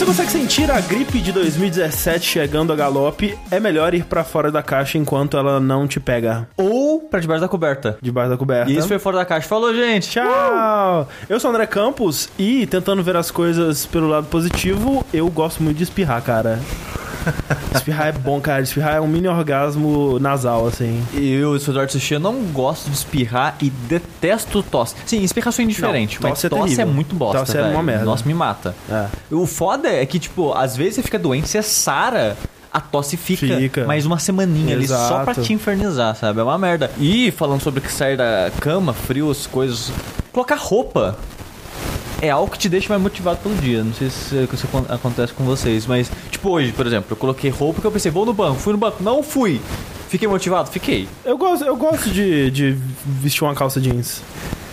você consegue sentir a gripe de 2017 chegando a galope, é melhor ir pra fora da caixa enquanto ela não te pega. Ou pra debaixo da coberta. Debaixo da coberta. E isso foi fora da caixa. Falou, gente. Tchau! Eu sou o André Campos e, tentando ver as coisas pelo lado positivo, eu gosto muito de espirrar, cara. espirrar é bom, cara. Espirrar é um mini orgasmo nasal, assim. Eu sou o Eduardo Sushi, eu não gosto de espirrar e detesto tosse. Sim, espirração é indiferente, Não, mas tosse é tosse é terrível. muito bosta, Tosse é uma merda. Nossa, me mata. É. O foda é que, tipo, às vezes você fica doente, você sara, a tosse fica, Fica. mais uma semaninha ali só pra Exato. te infernizar, sabe? É uma merda. E falando sobre que sair da cama, frio, as coisas. Colocar roupa é algo que te deixa mais motivado pelo dia. Não sei se isso acon- acontece com vocês, mas, tipo, hoje, por exemplo, eu coloquei roupa que eu pensei, vou no banco, fui no banco, não fui. Fiquei motivado? Fiquei. Eu gosto, eu gosto de, de vestir uma calça jeans.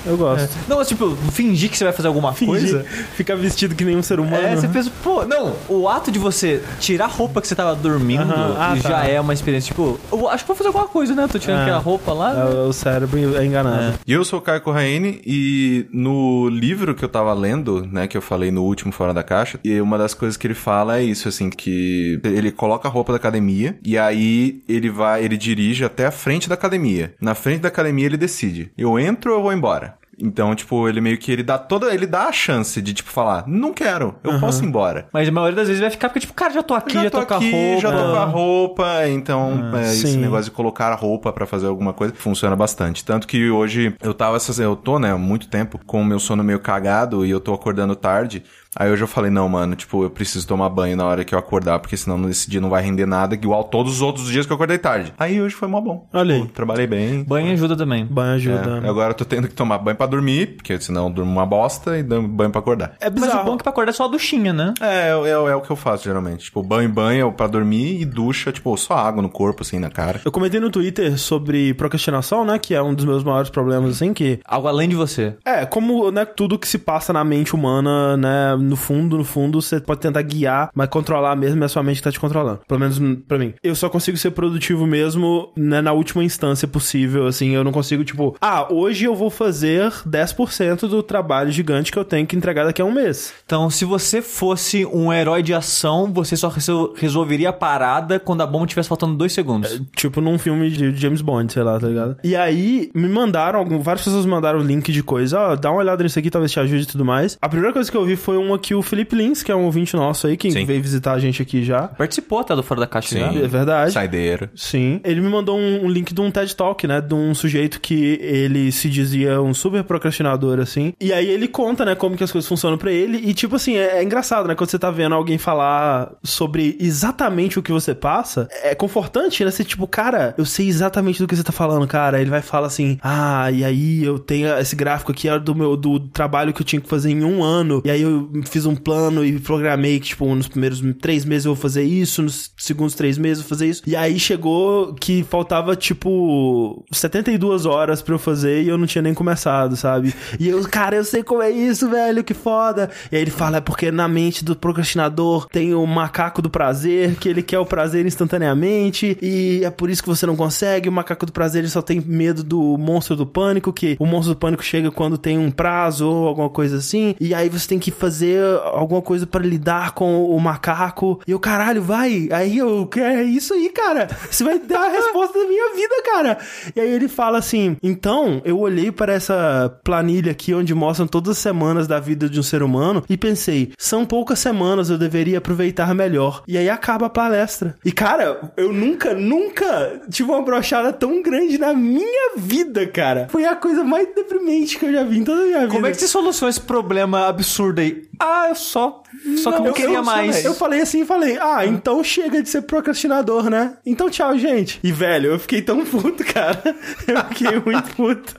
Eu gosto. Não, mas tipo, fingir que você vai fazer alguma coisa. Ficar vestido que nem um ser humano. É, você pensa, pô, não, o ato de você tirar a roupa que você tava dormindo ah, já tá. é uma experiência, tipo, eu acho que vou fazer alguma coisa, né? Tô tirando É. aquela roupa lá. né? É, o cérebro é enganado. E eu sou o Caio Corraine e no livro que eu tava lendo, né, que eu falei no último Fora da Caixa, e uma das coisas que ele fala é isso, assim, que ele coloca a roupa da academia e aí ele vai, ele dirige até a frente da academia. Na frente da academia ele decide, eu entro ou eu vou embora? Então, tipo, ele meio que ele dá toda, ele dá a chance de tipo falar, não quero, eu posso ir embora. Mas a maioria das vezes vai ficar porque, tipo, cara, já tô aqui, já, tô, com a aqui, roupa. já tô com a roupa, então é, esse negócio de colocar a roupa pra fazer alguma coisa funciona bastante. Tanto que hoje eu tava, essas- eu tô, né, há muito tempo com o meu sono meio cagado e eu tô acordando tarde. Aí hoje eu falei, não, mano, tipo, eu preciso tomar banho na hora que eu acordar, porque senão esse dia não vai render nada, igual todos os outros dias que eu acordei tarde. Aí hoje foi mó bom. Olha aí. Tipo, trabalhei bem. Banho ajuda também. Banho ajuda. É, agora eu tô tendo que tomar banho pra dormir, porque senão eu durmo uma bosta e dou banho pra acordar. É Mas o bizarro. bom é que pra acordar é só a duchinha, né? É, é, é o que eu faço geralmente. Tipo, banho, banho pra dormir e ducha, tipo, só água no corpo, assim, na cara. Eu comentei no Twitter sobre procrastinação, né? Que é um dos meus maiores problemas, assim, que... Algo além de você. É, como, né, tudo que se passa na mente humana, né, no fundo, no fundo, você pode tentar guiar, mas controlar mesmo é a sua mente que tá te controlando. Pelo menos pra mim. Eu só consigo ser produtivo mesmo, né, na última instância possível, assim, eu não consigo, tipo, ah, hoje eu vou fazer 10% do trabalho gigante que eu tenho que entregar daqui a um mês. Então, se você fosse um herói de ação, você só resol- resolveria a parada quando a bomba tivesse faltando dois segundos. Tipo num filme de James Bond, sei lá, tá ligado? E aí, me mandaram, várias pessoas me mandaram link de coisa, ó, dá uma olhada nisso aqui, talvez te ajude e tudo mais. A primeira coisa que eu vi foi uma que o Felipe Lins, que é um ouvinte nosso aí, que Sim. veio visitar a gente aqui já. Participou até do Fora da Caixa já. É verdade. Saideira. Sim. Ele me mandou um, um link de um TED Talk, né? De um sujeito que ele se dizia um super procrastinador, assim. E aí ele conta, né, como que as coisas funcionam pra ele. E, tipo assim, é, é engraçado, né? Quando você tá vendo alguém falar sobre exatamente o que você passa, é confortante, né? Você, tipo, cara, eu sei exatamente do que você tá falando, cara. Ele vai falar assim, ah, e aí eu tenho esse gráfico aqui, era do meu do trabalho que eu tinha que fazer em um ano. E aí eu fiz um plano e programei que, tipo, nos primeiros três meses eu vou fazer isso, nos segundos três meses eu vou fazer isso. E aí chegou que faltava, tipo, 72 horas pra eu fazer e eu não tinha nem começado, sabe? E eu, cara, eu sei como é isso, velho, que foda. E aí ele fala, é porque na mente do procrastinador tem o macaco do prazer, que ele quer o prazer instantaneamente, e é por isso que você não consegue. O macaco do prazer ele só tem medo do monstro do pânico, que o monstro do pânico chega quando tem um prazo ou alguma coisa assim, e aí você tem que fazer alguma coisa pra lidar com o macaco. E eu, caralho, vai. Aí eu, é isso aí, cara. Você vai dar a resposta da minha vida, cara. E aí ele fala assim: então, eu olhei para essa planilha aqui onde mostram todas as semanas da vida de um ser humano e pensei, são poucas semanas, eu deveria aproveitar melhor. E aí acaba a palestra. E cara, eu nunca, nunca tive uma brochada tão grande na minha vida, cara. Foi a coisa mais deprimente que eu já vi em toda a minha vida. Como é que você solucionou esse problema absurdo aí? Ah, eu só. Só que eu não eu- queria eu- mais. Eu falei assim, falei, ah, então chega de ser procrastinador, né? Então tchau, gente. E, velho, eu fiquei tão puto, cara. Eu fiquei muito puto.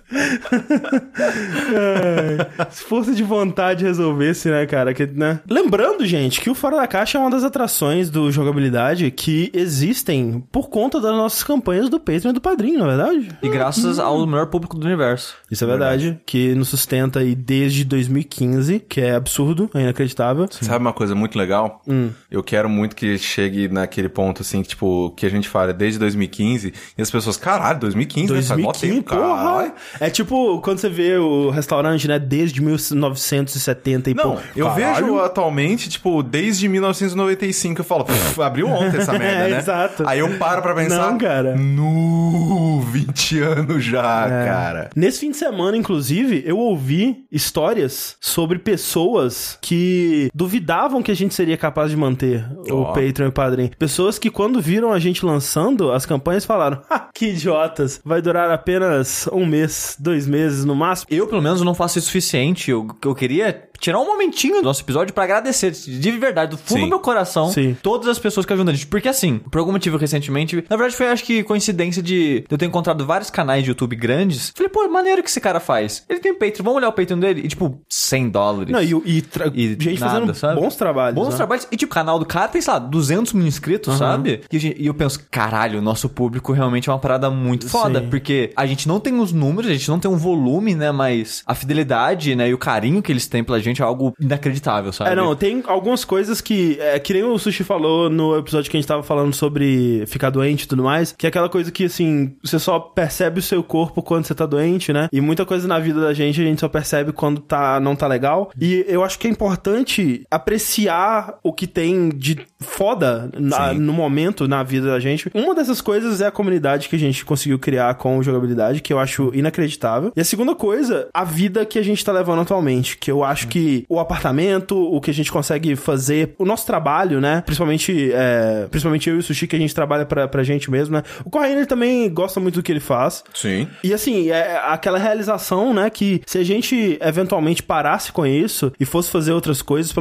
Se força de vontade resolvesse, né, cara? Que, né? Lembrando, gente, que o Fora da Caixa é uma das atrações do jogabilidade que existem por conta das nossas campanhas do Patreon e do Padrinho, não é verdade? E graças ao maior público do universo. Isso é verdade, que nos sustenta aí desde 2015, que é absurdo, é inacreditável. Sabe uma coisa muito legal? Hum. Eu quero muito que chegue naquele ponto, assim, que, tipo, que a gente fala desde 2015 e as pessoas, caralho, 2015, né? Faz mó 2015, tempo, porra! caralho. É tipo quando você vê o restaurante, né, desde 1970 e Não, eu caralho. vejo atualmente, tipo, desde 1995, eu falo, "Pff, abriu ontem essa merda, É, né? exato. Aí eu paro pra pensar, Não, cara. no 20 anos já, É. cara. Nesse fim de semana, inclusive, eu ouvi histórias sobre pessoas que duvidavam que a gente seria capaz de manter o Ó. Patreon e o Padrim. Pessoas que, quando viram a gente lançando as campanhas, falaram: ah, que idiotas, vai durar apenas um mês, dois meses no máximo. Eu, pelo menos, não faço isso suficiente. Eu, eu queria tirar um momentinho do nosso episódio pra agradecer, de verdade, do fundo Sim. do meu coração, Sim. todas as pessoas que ajudam a gente. Porque assim, por algum motivo recentemente, na verdade foi acho que coincidência de eu ter encontrado vários canais de YouTube grandes. Falei, pô, maneiro que esse cara faz. Ele tem Patreon, vamos olhar o Patreon dele. E tipo, 100 dólares. Não, e, e E gente nada, fazendo sabe? bons trabalhos. Bons né? trabalhos. E tipo, o canal do cara tem, sei lá, 200 mil inscritos, sabe? E, e eu penso, caralho, o nosso público realmente é uma parada muito foda. Sim. Porque a gente não tem os números, a gente não tem um volume, né? Mas a fidelidade, né? E o carinho que eles têm pela gente é algo inacreditável, sabe? É, não, tem algumas coisas que. É, que nem o Sushi falou no episódio que a gente tava falando sobre ficar doente e tudo mais. Que é aquela coisa que, assim, você só percebe o seu corpo quando você tá doente, né? E muita coisa na vida da gente a gente só percebe quando tá, não tá legal. E eu acho que é importante apreciar o que tem de foda na- no momento na vida da gente. Uma dessas coisas é a comunidade que a gente conseguiu criar com jogabilidade, que eu acho inacreditável. E a segunda coisa, a vida que a gente tá levando atualmente, que eu acho que o apartamento, o que a gente consegue fazer, o nosso trabalho, né? Principalmente, é, principalmente eu e o Sushi, que a gente trabalha pra, pra gente mesmo, né? O Corraine, ele também gosta muito do que ele faz. Sim. E assim, é aquela realização, né, que se a gente eventualmente parasse com isso e fosse fazer outras coisas,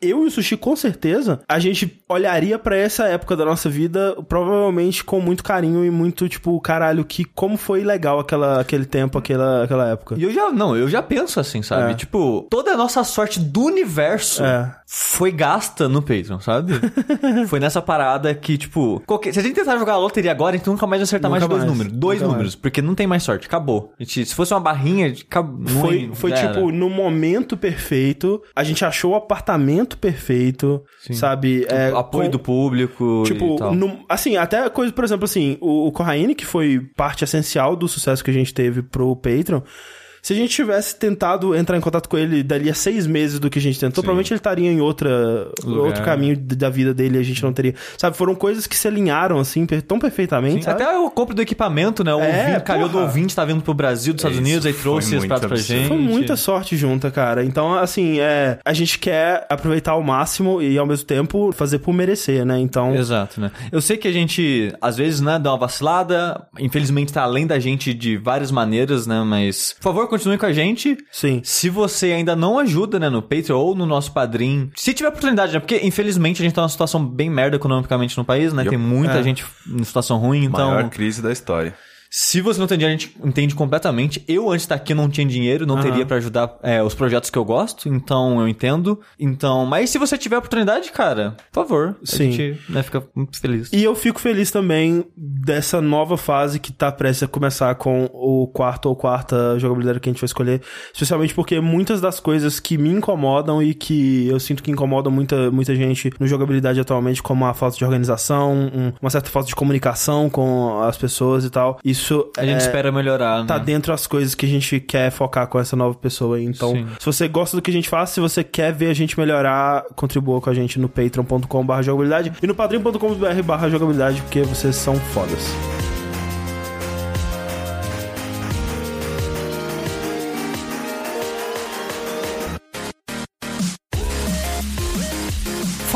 eu e o Sushi com certeza, a gente olharia pra essa época da nossa vida provavelmente com muito carinho e muito tipo, caralho, que como foi legal aquela, aquele tempo, aquela, aquela época. E eu já, não, eu já penso assim, sabe? É. Tipo, toda a nossa sorte do universo É. foi gasta no Patreon, sabe? foi nessa parada que, tipo, qualquer- se a gente tentar jogar a loteria agora, a gente nunca mais vai acertar Nunca mais de dois mais. números. Dois Nunca números, porque não tem mais sorte, acabou. Gente- se fosse uma barrinha, acabou. Foi, foi tipo, no momento perfeito, a gente achou o apartamento perfeito, sabe? É, apoio com- do público Tipo, no- assim, até coisa, por exemplo, assim, o, o Corraine, que foi parte essencial do sucesso que a gente teve pro Patreon, se a gente tivesse tentado entrar em contato com ele dali a seis meses do que a gente tentou, provavelmente ele estaria em outra, Lugar. outro caminho d- da vida dele e a gente não teria. Sabe, foram coisas que se alinharam, assim, tão perfeitamente, sabe? Até o compra do equipamento, né? O É, ouvinte, calhou do ouvinte, tá vindo pro Brasil, dos Estados Isso Unidos, aí trouxe esse muito prato pra gente. Foi muita sorte junta, cara. Então, assim, é, a gente quer aproveitar ao máximo e, ao mesmo tempo, fazer por merecer, né? Então, Exato, né? Eu sei que a gente, às vezes, né, dá uma vacilada. Infelizmente, tá além da gente de várias maneiras, né? Mas, por favor, continue com a gente. sim. Se você ainda não ajuda, né, no Patreon ou no nosso padrinho, se tiver oportunidade, né? Porque, infelizmente, a gente tá numa situação bem merda economicamente no país, né? Yup. Tem muita É. gente em situação ruim, então... Maior crise da história. Se você não tem dinheiro, a gente entende completamente. Eu, antes daqui, não tinha dinheiro, não Aham. teria pra ajudar é, os projetos que eu gosto, então eu entendo. Então, mas se você tiver oportunidade, cara, por favor, Sim. a gente né, fica muito feliz. E eu fico feliz também dessa nova fase que tá prestes a começar com o quarto ou quarta jogabilidade que a gente vai escolher. Especialmente porque muitas das coisas que me incomodam e que eu sinto que incomodam muita, muita gente no jogabilidade atualmente, como a falta de organização, um- uma certa falta de comunicação com as pessoas e tal, isso A gente é, espera melhorar, tá né? dentro das coisas que a gente quer focar com essa nova pessoa aí. Então, Sim. se você gosta do que a gente faz, se você quer ver a gente melhorar, contribua com a gente no patreon.com.br jogabilidade e no padrim.com.br barra jogabilidade, porque vocês são fodas.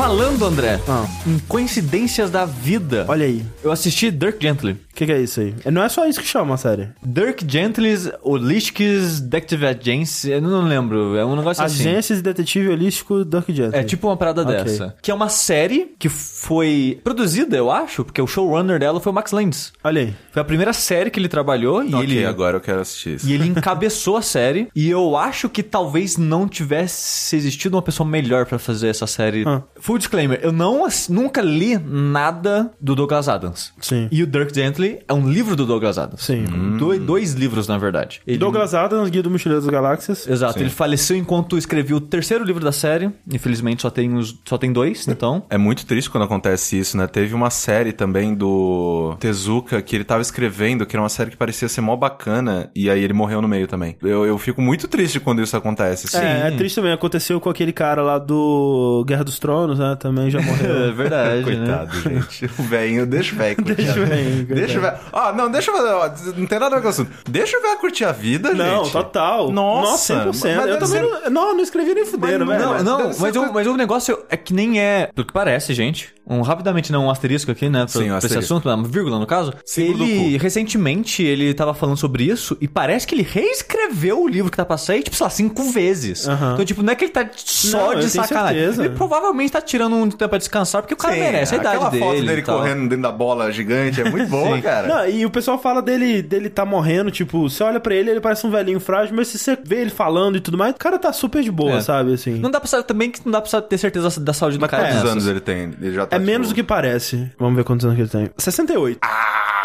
Falando, André, Ah. em coincidências da vida, Olha aí. eu assisti Dirk Gently. O que, que é isso aí? É, Não é só isso que chama a série. Dirk Gently's Holistics Detective Agency, eu não lembro, é um negócio assim. Agências de Detetive Holístico Dirk Gently. É tipo uma parada Ok. dessa. Que é uma série que foi produzida, eu acho, porque o showrunner dela foi o Max Landis. Olha aí. Foi a primeira série que ele trabalhou e ok, ele agora eu quero assistir isso. e ele encabeçou a série. E eu acho que talvez não tivesse existido uma pessoa melhor pra fazer essa série. Ah. Full disclaimer, eu não nunca li nada do Douglas Adams. Sim. E o Dirk Gently é um livro do Douglas Adams. Sim. Dois, dois livros, na verdade. Ele- Douglas Adams, Guia do Mochileiro das Galáxias. Exato, Sim. ele faleceu enquanto escrevia o terceiro livro da série. Infelizmente só tem, os, só tem dois, então. É muito triste quando acontece isso, né? Teve uma série também do Tezuka que ele tava escrevendo, que era uma série que parecia ser mó bacana, e aí ele morreu no meio também. Eu, eu fico muito triste quando isso acontece. assim. É, é triste também. Aconteceu com aquele cara lá do Guerra dos Tronos, né? Também já É morreu. verdade, né? Coitado, gente. O velhinho, deixa o velho curtir. Deixa Deixa o velho. Ó, não, deixa o velho. ó, Não tem nada a ver com o assunto. Deixa o velho curtir a vida, Não, gente. total. Nossa, 100%. mas eu também ser- não, não, não escrevi nem fudendo, Mas velho. Não, não, mas, o, mas o negócio é que nem é. Do que parece, gente. Um, rapidamente, não, um asterisco aqui, né? Pra, Sim, um pra esse asterisco. assunto, uma vírgula no caso. Símbolo ele, recentemente, ele tava falando sobre isso e parece que ele reescreveu o livro que tá pra sair, tipo, sei lá, cinco vezes. Aham. Então, tipo, não é que ele tá só Não, de sacanagem. certeza. Ele provavelmente tá tirando um tempo pra descansar, porque o cara Sim, merece a idade aquela dele. foto dele e correndo dentro da bola gigante é muito boa, cara. Não, e o pessoal fala dele, dele tá morrendo, tipo, você olha pra ele, ele parece um velhinho frágil, mas se você vê ele falando e tudo mais, o cara tá super de boa, É. sabe, assim. Não dá pra saber também que não dá pra ter certeza da saúde Mas do cara. quantos anos ele tem? Ele já tá É menos do que parece. Vamos ver quantos anos que ele tem. 68. Ah,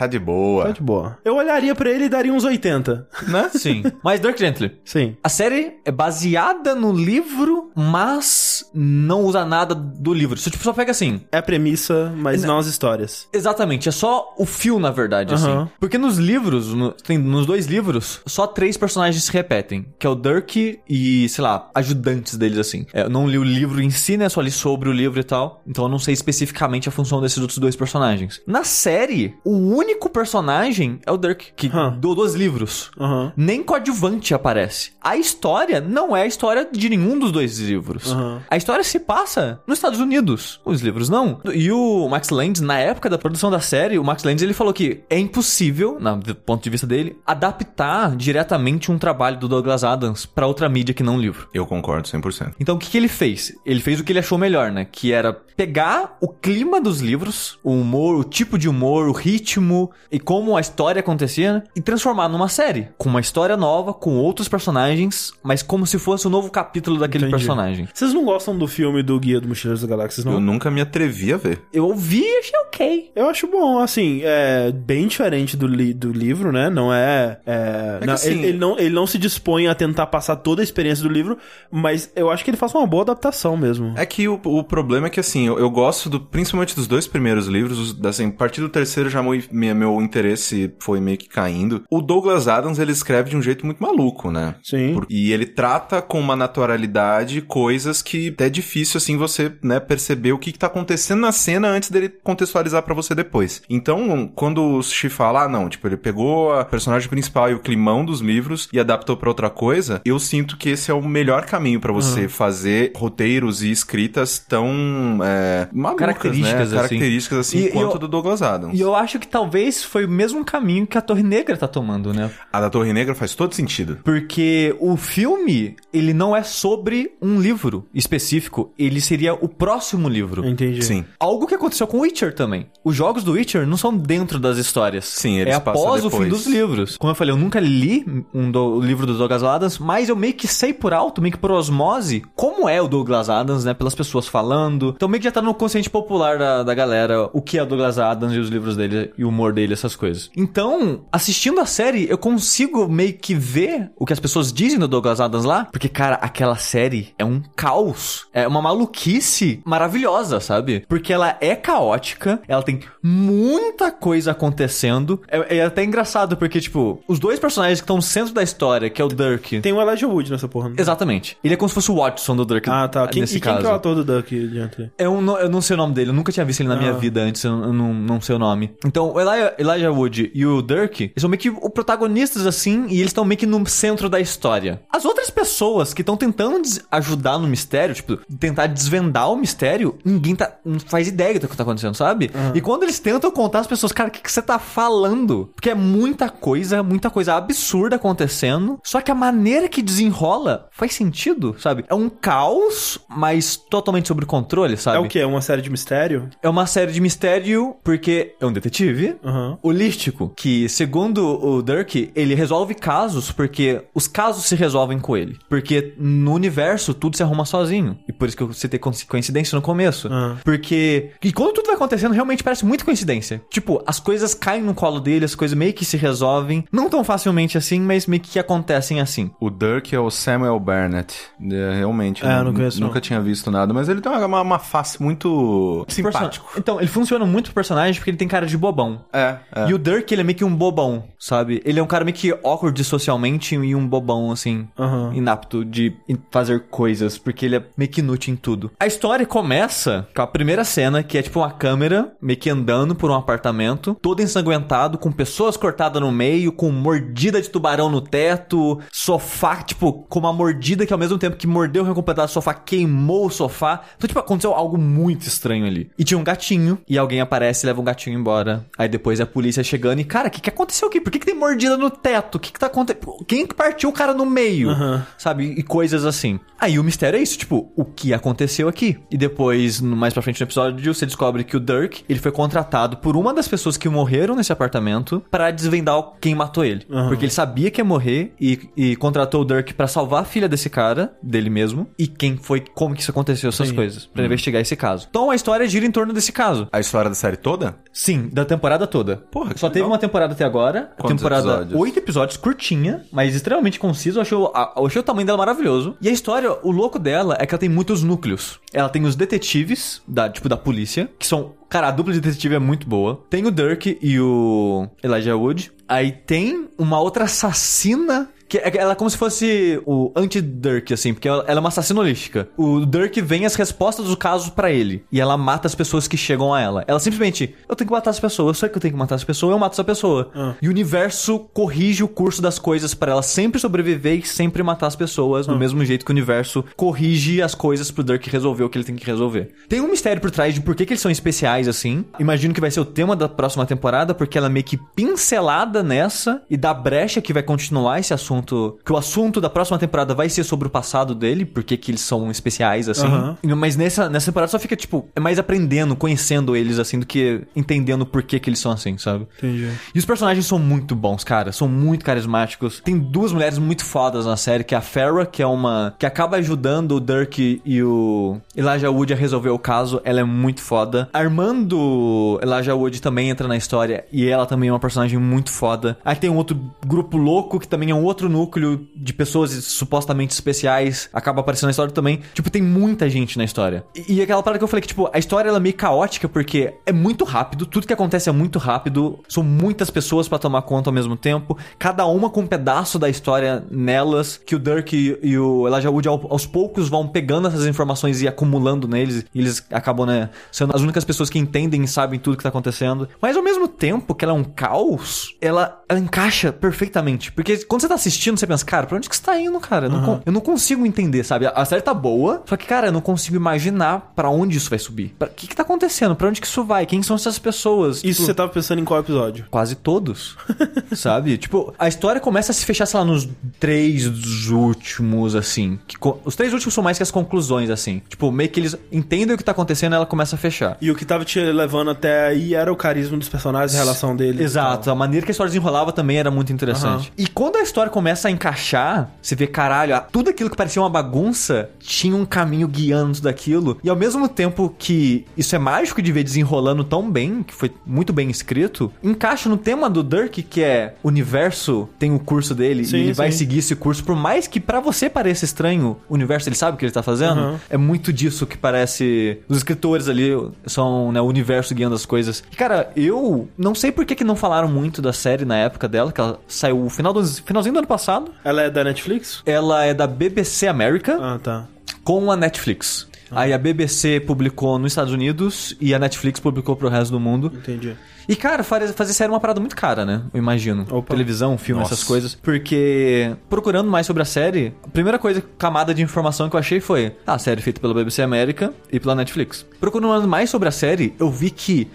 tá de boa. Tá de boa. Eu olharia pra ele e daria uns 80. Né? Sim. Mas Dirk Gently. Sim. A série é baseada no livro, mas não usa nada do livro. Você tipo, só pega assim. É a premissa, mas não as histórias. Exatamente, é só o fio, na verdade, assim. Porque nos livros, no- tem, nos dois livros, só três personagens se repetem. Que é o Dirk e, sei lá, ajudantes deles, assim. É, eu não li o livro em si, né? Só li sobre o livro e tal. Então eu não sei especificamente a função desses outros dois personagens. Na série, o único personagem é o Dirk, que Hã. do dos livros. Aham. Nem coadjuvante aparece. A história não é a história de nenhum dos dois livros. A história se passa nos Estados Unidos. Os livros não. E o Max Landis, na época da produção da série, o Max Landis ele falou que é impossível, na- do ponto de vista dele, adaptar diretamente um trabalho do Douglas Adams pra outra mídia que não um livro. Eu concordo 100%. Então o que, que ele fez? Ele fez o que ele achou melhor, né? Que era pegar o clima dos livros, o humor, o tipo de humor, o ritmo e como a história acontecia né? e transformar numa série. Com uma história nova, com outros personagens, mas como se fosse um novo capítulo daquele Entendi. personagem. Vocês não gostam do filme do Guia do Mochileiro das Galáxias, não? Eu nunca me atrevi a ver. Eu ouvi e achei ok. Eu acho bom, assim, é bem diferente do, li- do livro, né? Não é. é- que não, assim- ele, ele não, ele não se dispõe a tentar passar toda a experiência do livro, mas eu acho que ele faz uma boa adaptação mesmo. É que o, o problema é que, assim, eu, eu gosto do, principalmente dos dois primeiros livros, os- assim, a partir do terceiro já meu, meu interesse foi meio que caindo. O Douglas Adams, ele escreve de um jeito muito maluco, né? Sim. Por- E ele trata com uma naturalidade coisas que é difícil, assim, você, né, perceber o que, que tá acontecendo na cena antes dele contextualizar pra você depois. Então, quando o Sushi fala, ah, não, tipo, ele pegou a personagem principal e o climão dos livros e adaptou pra outra coisa, eu sinto que esse é o melhor caminho pra você fazer roteiros e escritas tão, é, malucas, Características, né? assim. Características, assim, E- e quanto eu- do Douglas Adams. E eu acho que talvez foi o mesmo caminho que a Torre Negra tá tomando, né? A da Torre Negra faz todo sentido. Porque o filme, ele não é sobre um livro específico, ele seria o próximo livro. Entendi. Sim. Algo que aconteceu com Witcher também. Os jogos do Witcher não são dentro das histórias. Sim, eles É passam após o fim dos livros. Como eu falei, eu nunca li um do- o livro do Douglas Adams, mas eu meio que sei por alto, meio que por osmose, como é o Douglas Adams, né? Pelas pessoas falando. Então meio que já tá no consciente popular da, da galera o que é o Douglas Adams e os livros dele e o humor dele, essas coisas. Então, assistindo a série, eu consigo meio que ver o que as pessoas dizem do Douglas Adams lá, porque, cara, aquela série é um caos. É uma maluquice maravilhosa, sabe? Porque ela é caótica, ela tem muita coisa acontecendo. É, é até engraçado, porque, tipo, os dois personagens que estão no centro da história, que é o Dirk. Tem o Elijah Wood nessa porra. né? Exatamente. Ele é como se fosse o Watson do Dirk. Ah, tá. Quem, nesse e quem caso. que é o ator do Duck diante? Eu não, eu não sei o nome dele, eu nunca tinha visto ele na minha Ah. vida antes, eu, não- eu não, não sei o nome. Então, o Elijah, Elijah Wood e o Dirk, eles são meio que os protagonistas, assim, e eles estão meio que no centro da história. As outras pessoas que estão tentando ajudar no mistério, tipo, tentar desvendar o mistério, ninguém tá, não faz ideia do que tá acontecendo, sabe? E quando eles tentam contar as pessoas, cara, o que, que você tá falando? Porque é muita coisa, muita coisa absurda acontecendo, só que a maneira que desenrola faz sentido, sabe? É um caos, mas totalmente sob controle, sabe? É o quê? É uma série de mistério? É uma série de mistério, porque é um detetive. Aham. holístico, que segundo o Dirk, ele resolve casos porque os casos se resolvem com ele. Porque no universo tudo se arruma sozinho. E por isso que eu citei co- coincidência no começo. Ah. Porque. E quando tudo vai acontecendo, realmente parece muito coincidência. Tipo, as coisas caem no colo dele, as coisas meio que se resolvem. Não tão facilmente assim, mas meio que acontecem assim. O Dirk é o Samuel Burnett. É, realmente. É, eu não conheço, Nunca não. tinha visto nada, mas ele tem uma, uma, uma face muito simpático. Person- Então, ele funciona muito pro personagem porque ele tem cara de bobão. É, é. E o Dirk, ele é meio que um bobão, sabe? Ele é um cara meio que awkward socialmente e um bobão, assim, Aham. inapto de fazer coisas, porque ele é meio que inútil em tudo. A história começa com a primeira cena, que é tipo uma câmera meio que andando por um apartamento, todo ensanguentado, com pessoas cortadas no meio, com mordida de tubarão no teto, sofá, tipo, com uma mordida que ao mesmo tempo que mordeu o completado do sofá, queimou o sofá. Então, tipo, aconteceu algo muito estranho ali. E tinha um gatinho, e alguém aparece e leva um gatinho embora. Aí depois é a polícia chegando e, cara, o que, que aconteceu aqui? Por que, que tem mordida no teto? O que, que tá acontecendo? Quem que partiu o cara no meio? Sabe? E coisas assim. Aí o mistério é isso, tipo, o que aconteceu aqui? E depois, no- mais pra frente no episódio, você descobre que o Dirk, ele foi contratado por uma das pessoas que morreram nesse apartamento pra desvendar quem matou ele. Porque ele sabia que ia morrer e, e contratou o Dirk pra salvar a filha desse cara, dele mesmo, e quem foi, como que isso aconteceu, essas Sim. coisas, Pra investigar esse caso. Então a história gira em torno desse caso. A história da série toda? Sim, da temporada toda. Porra, Só teve legal. uma temporada até agora. Quantos temporada, episódios? oito episódios, curtinha, mas extremamente concisa. Eu achei, o- a- eu achei o tamanho dela maravilhoso. E a história, o louco dela é que ela tem muitos núcleos. Ela tem os detetives, da, tipo, da polícia, que são. Cara, a dupla de detetive é muito boa. Tem o Dirk e o Elijah Wood. Aí tem uma outra assassina. Que é- ela é como se fosse o anti-Dirk, assim, porque ela, ela é uma assassina holística. O Dirk vem as respostas do caso pra ele. E ela mata as pessoas que chegam a ela. Ela simplesmente, eu tenho que matar essa pessoa, eu sei que eu tenho que matar essa pessoa, eu mato essa pessoa. Ah. E o universo corrige o curso das coisas pra ela sempre sobreviver e sempre matar as pessoas, do mesmo jeito que o universo corrige as coisas pro Dirk resolver o que ele tem que resolver. Tem um mistério por trás de por que, que eles são especiais assim. Imagino que vai ser o tema da próxima temporada, porque ela é meio que pincelada nessa e dá brecha que vai continuar esse assunto. Que o assunto da próxima temporada vai ser sobre o passado dele, porque que eles são especiais assim. Aham. Mas nessa, nessa temporada só fica, tipo, é mais aprendendo, conhecendo eles assim, do que entendendo por que, que eles são assim, sabe? Entendi. E os personagens são muito bons, cara. São muito carismáticos. Tem duas mulheres muito fodas na série, que é a Farrah, que é uma... Que acaba ajudando o Dirk e o Elijah Wood a resolver o caso. Ela é muito foda. A irmã do Elijah Wood também entra na história. E ela também é uma personagem muito foda. Aí tem um outro grupo louco, que também é um outro núcleo de pessoas supostamente especiais. Acaba aparecendo na história também. Tipo, tem muita gente na história. E, e aquela parada que eu falei que, tipo, a história ela é meio caótica, porque é muito rápido. Tudo que acontece é muito rápido. São muitas pessoas pra tomar conta ao mesmo tempo. Cada uma com um pedaço da história nelas. Que o Dirk e, e o Elijah Wood ao- aos poucos vão pegando essas informações e acumulando neles. E eles acabam, né, sendo as únicas pessoas que entendem e sabem tudo que tá acontecendo. Mas ao mesmo tempo que ela é um caos, ela, ela encaixa perfeitamente. Porque quando você tá assistindo, você pensa, cara, pra onde que você tá indo, cara? Eu, não, con- eu não consigo entender, sabe? A, série tá boa, só que, cara, eu não consigo imaginar pra onde isso vai subir. O que que tá acontecendo? Pra onde que isso vai? Quem são essas pessoas? Isso Tipo, você tava pensando em qual episódio? Quase todos. sabe? Tipo, a história começa a se fechar, sei lá, nos três últimos, assim. Que os três últimos são mais que as conclusões, assim. Tipo, meio que eles entendem o que tá acontecendo e ela começa a fechar. E o que tava te levando até aí era o carisma dos personagens, a relação deles. Exato, a maneira que a história desenrolava também era muito interessante. E quando a história começa a encaixar, você vê, caralho, tudo aquilo que parecia uma bagunça tinha um caminho guiando tudo aquilo. E ao mesmo tempo que isso é mágico de ver desenrolando tão bem, que foi muito bem escrito, encaixa no tema do Dirk, que é o universo tem o curso dele Sim, e ele vai sim. seguir esse curso. Por mais que pra você pareça estranho, o universo ele sabe o que ele tá fazendo. Uhum. É muito disso que parece. Os escritores ali são né, o universo guiando as coisas. E, cara, eu não sei por que, que não falaram muito da série na época dela, que ela saiu no final do, finalzinho do ano passado. Ela é da Netflix? Ela é da BBC América Ah, tá. com a Netflix. Aí a BBC publicou nos Estados Unidos e a Netflix publicou pro resto do mundo. Entendi. E, cara, fazer, fazer série é uma parada muito cara, né? Eu imagino. Opa. Televisão, filme, Nossa. essas coisas. Porque, procurando mais sobre a série, a primeira coisa, camada de informação que eu achei foi: ah, a série feita pela BBC América e pela Netflix. Procurando mais sobre a série, eu vi que.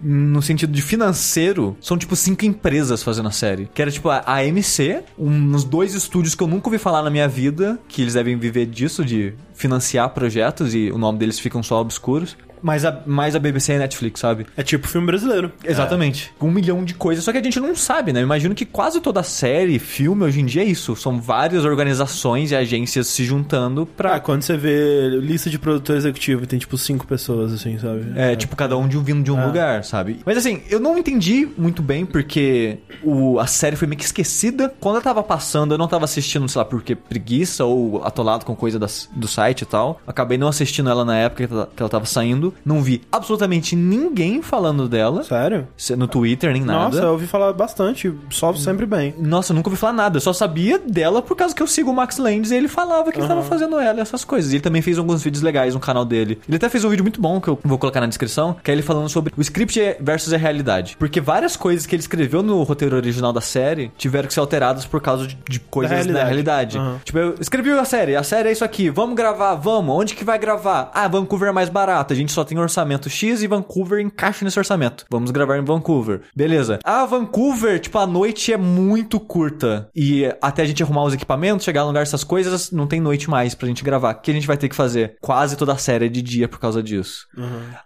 No sentido de financeiro, são tipo cinco empresas fazendo a série. Que era tipo a AMC, uns dois estúdios que eu nunca ouvi falar na minha vida, que eles devem viver disso, de financiar projetos e o nome deles ficam só obscuros. Mais a, mais a BBC e a Netflix, sabe? É tipo filme brasileiro. Exatamente. Um milhão de coisas, só que a gente não sabe, né? Eu imagino que quase toda série, filme, hoje em dia é isso. São várias organizações e agências se juntando pra. Ah, quando você vê lista de produtor executivo tem tipo cinco pessoas, assim, sabe? É, tipo, cada um de um vindo de um lugar, sabe? Mas assim, eu não entendi muito bem porque o, a série foi meio que esquecida. Quando eu tava passando, eu não tava assistindo, sei lá, porque preguiça ou atolado com coisa das- do site e tal. Acabei não assistindo ela na época que ela- que ela tava saindo. Não vi absolutamente ninguém falando dela. Sério? No Twitter, nem nada. Nossa, eu ouvi falar bastante. Só sempre bem. Nossa, eu nunca ouvi falar nada. Eu só sabia dela por causa que eu sigo o Max Landis e ele falava que ele tava fazendo ela e essas coisas. E ele também fez alguns vídeos legais no canal dele. Ele até fez um vídeo muito bom que eu vou colocar na descrição, que é ele falando sobre o script versus a realidade. Porque várias coisas que ele escreveu no roteiro original da série tiveram que ser alteradas por causa de, de coisas da realidade. realidade. Aham. Tipo, eu escrevi a série, a série é isso aqui, vamos gravar, vamos. Onde que vai gravar? Ah, Vancouver é mais barato, a gente só tem orçamento X e Vancouver encaixa nesse orçamento. Vamos gravar em Vancouver. Beleza. Ah, Vancouver, tipo, a noite é muito curta. E até a gente arrumar os equipamentos, chegar no lugar dessas coisas, não tem noite mais pra gente gravar. O que a gente vai ter que fazer? Quase toda a série é de dia por causa disso.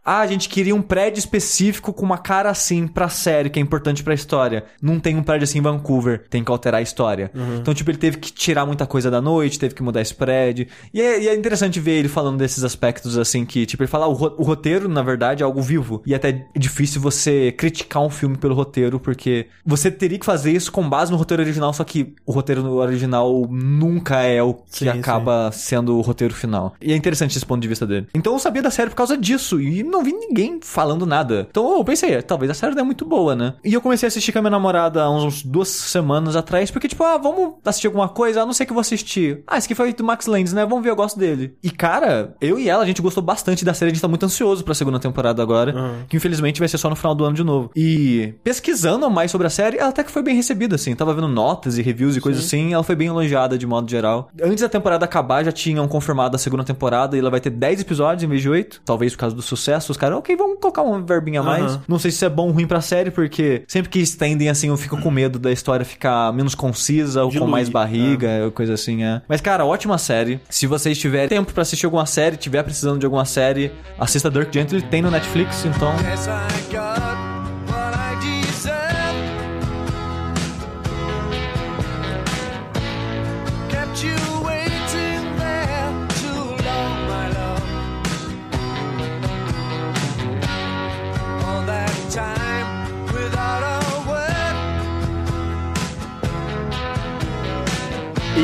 Ah, a gente queria um prédio específico com uma cara assim pra série, que é importante pra história. Não tem um prédio assim em Vancouver, tem que alterar a história. Então, tipo, ele teve que tirar muita coisa da noite, teve que mudar esse prédio. E é, e é interessante ver ele falando desses aspectos assim que, tipo, ele fala, ah, o, o roteiro, na verdade, é algo vivo. E até é difícil você criticar um filme pelo roteiro, porque você teria que fazer isso com base no roteiro original, só que o roteiro original nunca é o que Sim, acaba sendo o roteiro final. E é interessante esse ponto de vista dele. Então eu sabia da série por causa disso e não vi ninguém falando nada. Então eu pensei, é, talvez a série não é muito boa, né? E eu comecei a assistir com a minha namorada há uns duas semanas atrás, porque tipo, ah, vamos assistir alguma coisa? Ah, não sei o que eu vou assistir. Ah, esse aqui foi do Max Landis, né? Vamos ver, eu gosto dele. E cara, eu e ela, a gente gostou bastante da série, a gente tá muito ansioso pra segunda temporada agora, que infelizmente vai ser só no final do ano de novo. E pesquisando mais sobre a série, ela até que foi bem recebida, assim. Tava vendo notas e reviews e coisas assim, ela foi bem elogiada de modo geral. Antes da temporada acabar, já tinham confirmado a segunda temporada e ela vai ter 10 episódios em vez de 8. Talvez por causa do sucesso, os caras, ok, vamos colocar uma verbinha a mais. Aham. Não sei se isso é bom ou ruim pra série, porque sempre que estendem assim, eu fico com medo da história ficar menos concisa ou com Diluir, mais barriga, coisa assim, é. Mas, cara, ótima série. Se vocês tiverem tempo pra assistir alguma série, tiver precisando de alguma série, assista Dirk Gently, tem no Netflix, então.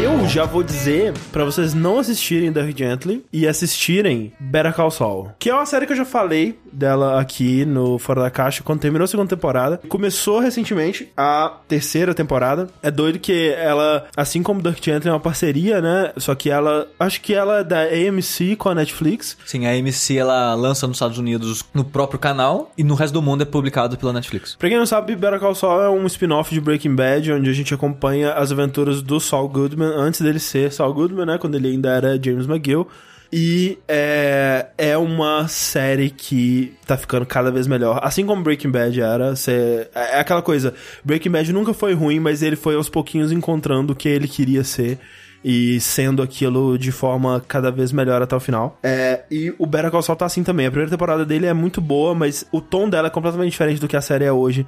Eu já vou dizer pra vocês não assistirem Dark Gently e assistirem Better Call Saul, que é uma série que eu já falei dela aqui no Fora da Caixa quando terminou a segunda temporada. Começou recentemente a terceira temporada. É doido que ela, assim como Dark Gently, é uma parceria, né? Só que ela, acho que ela é da AMC com a Netflix. Sim, a AMC ela lança nos Estados Unidos no próprio canal e no resto do mundo é publicado pela Netflix. Pra quem não sabe, Better Call Saul é um spin-off de Breaking Bad, onde a gente acompanha as aventuras do Saul Goodman antes dele ser Saul Goodman, né? Quando ele ainda era James McGill. E é, é uma série que tá ficando cada vez melhor. Assim como Breaking Bad era, cê- é aquela coisa. Breaking Bad nunca foi ruim, mas ele foi aos pouquinhos encontrando o que ele queria ser e sendo aquilo de forma cada vez melhor até o final. É, e o Better Call Saul tá assim também. A primeira temporada dele é muito boa, mas o tom dela é completamente diferente do que a série é hoje.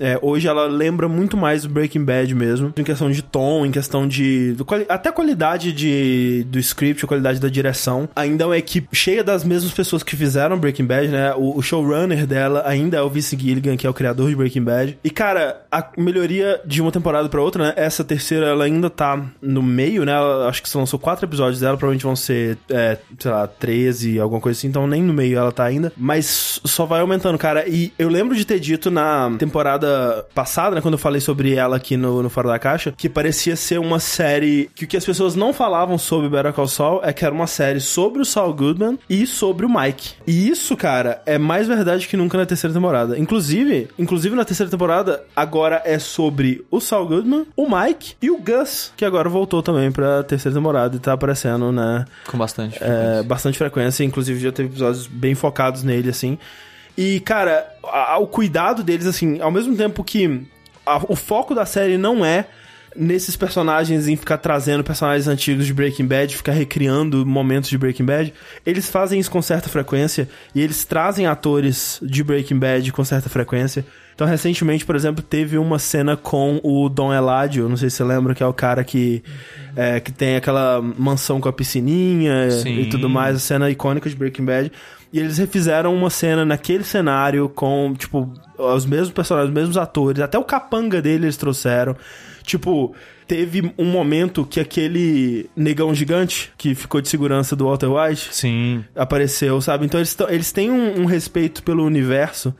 É, hoje ela lembra muito mais do Breaking Bad mesmo, em questão de tom, em questão de. do até qualidade de, do script, qualidade da direção. Ainda é uma equipe cheia das mesmas pessoas que fizeram Breaking Bad, né? O, o showrunner dela ainda é o Vince Gilligan, que é o criador de Breaking Bad. E cara, a melhoria de uma temporada pra outra, né? Essa terceira ela ainda tá no meio, né? Ela, acho que se lançou quatro episódios dela, provavelmente vão ser, é, sei lá, 13, alguma coisa assim, então nem no meio ela tá ainda. Mas só vai aumentando, cara. E eu lembro de ter dito na temporada passada, né, quando eu falei sobre ela aqui no, no Fora da Caixa, que parecia ser uma série que o que as pessoas não falavam sobre Better Call Saul é que era uma série sobre o Saul Goodman e sobre o Mike. E isso, cara, é mais verdade que nunca na terceira temporada. Inclusive, inclusive na terceira temporada, agora é sobre o Saul Goodman, o Mike e o Gus, que agora voltou também pra terceira temporada e tá aparecendo, né? Com bastante. É, bastante frequência, inclusive já teve episódios bem focados nele, assim. E, cara, a- a- o cuidado deles, assim, ao mesmo tempo que a- o foco da série não é nesses personagens, em ficar trazendo personagens antigos de Breaking Bad, ficar recriando momentos de Breaking Bad, eles fazem isso com certa frequência e eles trazem atores de Breaking Bad com certa frequência. Então, recentemente, por exemplo, teve uma cena com o Don Eladio, não sei se você lembra, que é o cara que, é, que tem aquela mansão com a piscininha Sim. e tudo mais, a cena icônica de Breaking Bad. E eles refizeram uma cena naquele cenário com, tipo, os mesmos personagens, os mesmos atores, até o capanga dele eles trouxeram. Tipo, teve um momento que aquele negão gigante que ficou de segurança do Walter White Sim. apareceu, sabe? Então eles, eles têm um, um respeito pelo universo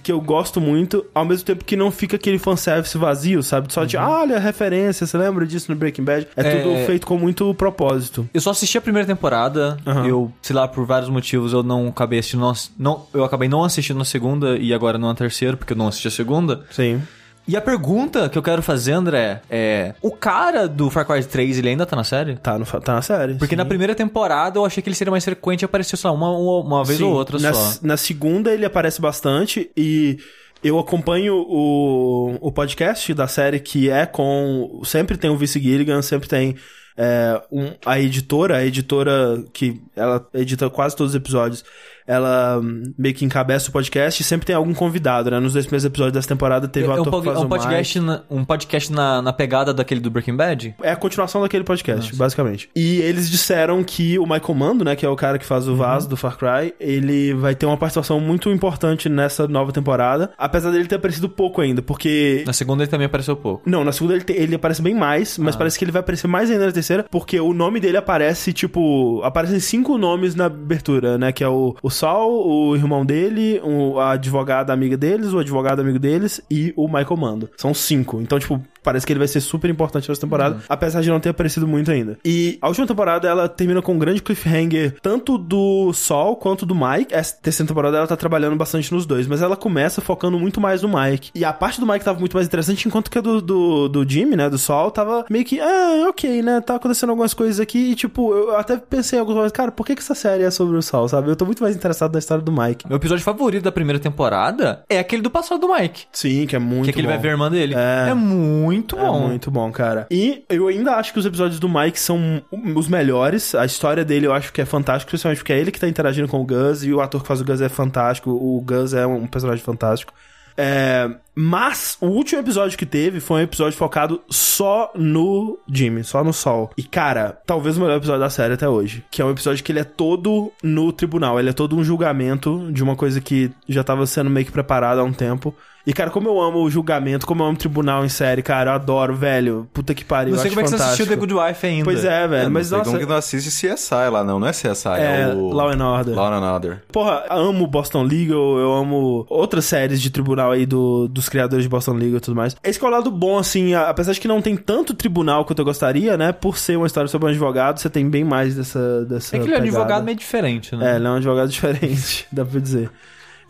que eu gosto muito, ao mesmo tempo que não fica aquele fanservice vazio, sabe? Só de, ah, olha referência, você lembra disso no Breaking Bad? É, É. tudo feito com muito propósito. Eu só assisti a primeira temporada. Aham. Eu, sei lá, por vários motivos, eu não acabei assistindo. Não, eu acabei não assistindo a segunda e agora não a terceira, porque eu não assisti a segunda. Sim. E a pergunta que eu quero fazer, André, é: o cara do Far Cry 3, ele ainda tá na série? Tá, no, tá na série. Porque sim. na primeira temporada eu achei que ele seria mais frequente e apareceu, lá, uma, uma, uma vez Sim, ou outra na, só. Na segunda ele aparece bastante e eu acompanho o, o podcast da série que é com. Sempre tem o Vice Gilligan, sempre tem é, um- a editora, a editora que ela edita quase todos os episódios. Ela hum, meio que encabeça o podcast e sempre tem algum convidado, né? Nos dois primeiros episódios dessa temporada teve o É um, ator que faz é um podcast, na, um podcast na, na pegada daquele do Breaking Bad? É a continuação daquele podcast, basicamente. E eles disseram que o Michael Mando, né, que é o cara que faz o Vaz do Far Cry, ele vai ter uma participação muito importante nessa nova temporada, apesar dele ter aparecido pouco ainda, porque... Na segunda ele também apareceu pouco. Não, na segunda ele, te- ele aparece bem mais, mas parece que ele vai aparecer mais ainda na terceira, porque o nome dele aparece, tipo... Aparecem cinco nomes na abertura, né, que é o, o Saul, o irmão dele, o, a advogada amiga deles, o advogado amigo deles e o Michael Mando. São cinco. Então, tipo, parece que ele vai ser super importante nessa temporada, apesar de não ter aparecido muito ainda. E a última temporada, ela termina com um grande cliffhanger, tanto do Sol quanto do Mike. Essa terceira temporada, ela tá trabalhando bastante nos dois, mas ela começa focando muito mais no Mike. E a parte do Mike tava muito mais interessante, enquanto que a do, do, do Jimmy, né, do Sol, tava meio que, ah, ok, né, tá acontecendo algumas coisas aqui, e tipo, eu até pensei em algumas coisas, cara, por que que essa série é sobre o Sol, sabe? Eu tô muito mais interessado na história do Mike. Meu episódio favorito da primeira temporada é aquele do passado do Mike. Sim, que é muito que é que ele bom. vai ver a irmã dele. É. É, muito É bom. muito bom, cara. E eu ainda acho que os episódios do Mike são os melhores. A história dele eu acho que é fantástica, principalmente porque é ele que tá interagindo com o Gus e o ator que faz o Gus é fantástico. O Gus é um personagem fantástico. É, mas o último episódio que teve foi um episódio focado só no Jimmy, só no Sol. E cara, talvez o melhor episódio da série até hoje. Que é um episódio que ele é todo no tribunal. Ele é todo um julgamento de uma coisa que já tava sendo meio que preparada há um tempo. E cara, como eu amo o julgamento, como eu amo tribunal em série, cara, eu adoro, velho. Puta que pariu. Não sei eu como é que acho você assistiu The fantástico. Good Wife ainda. Pois é, velho. É, mas não sei nossa. como que não assiste CSI lá, não. Não é CSI, É, é, o... Law and Order. Law and Order. Porra, amo Boston Legal, eu amo outras séries de tribunal aí do, dos criadores de Boston Legal e tudo mais. Esse que é o lado bom, assim, a- apesar de que não tem tanto tribunal quanto eu gostaria, né? Por ser uma história sobre um advogado, você tem bem mais dessa. dessa É que ele é um advogado meio diferente, É, né? ele é um advogado diferente, dá pra dizer.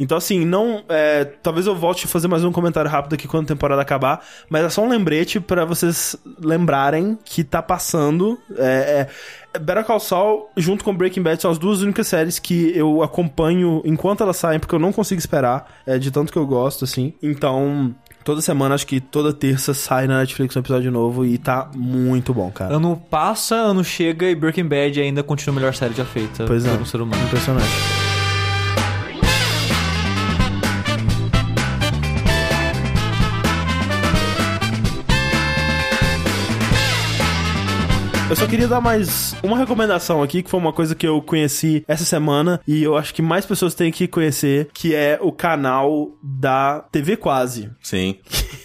Então, assim, não. é, talvez eu volte a fazer mais um comentário rápido aqui quando a temporada acabar, mas é só um lembrete pra vocês lembrarem que tá passando. É, é, Better Call Saul, junto com Breaking Bad, são as duas únicas séries que eu acompanho enquanto elas saem, porque eu não consigo esperar, é, de tanto que eu gosto, assim. Então. Toda semana, acho que toda terça sai na Netflix um episódio novo e tá muito bom, cara. Ano passa, ano chega e Breaking Bad ainda continua a melhor série já feita Pois é. por um ser humano. Impressionante. Eu só queria dar mais uma recomendação aqui, que foi uma coisa que eu conheci essa semana e eu acho que mais pessoas têm que conhecer, que é o canal da TV Quase. Sim.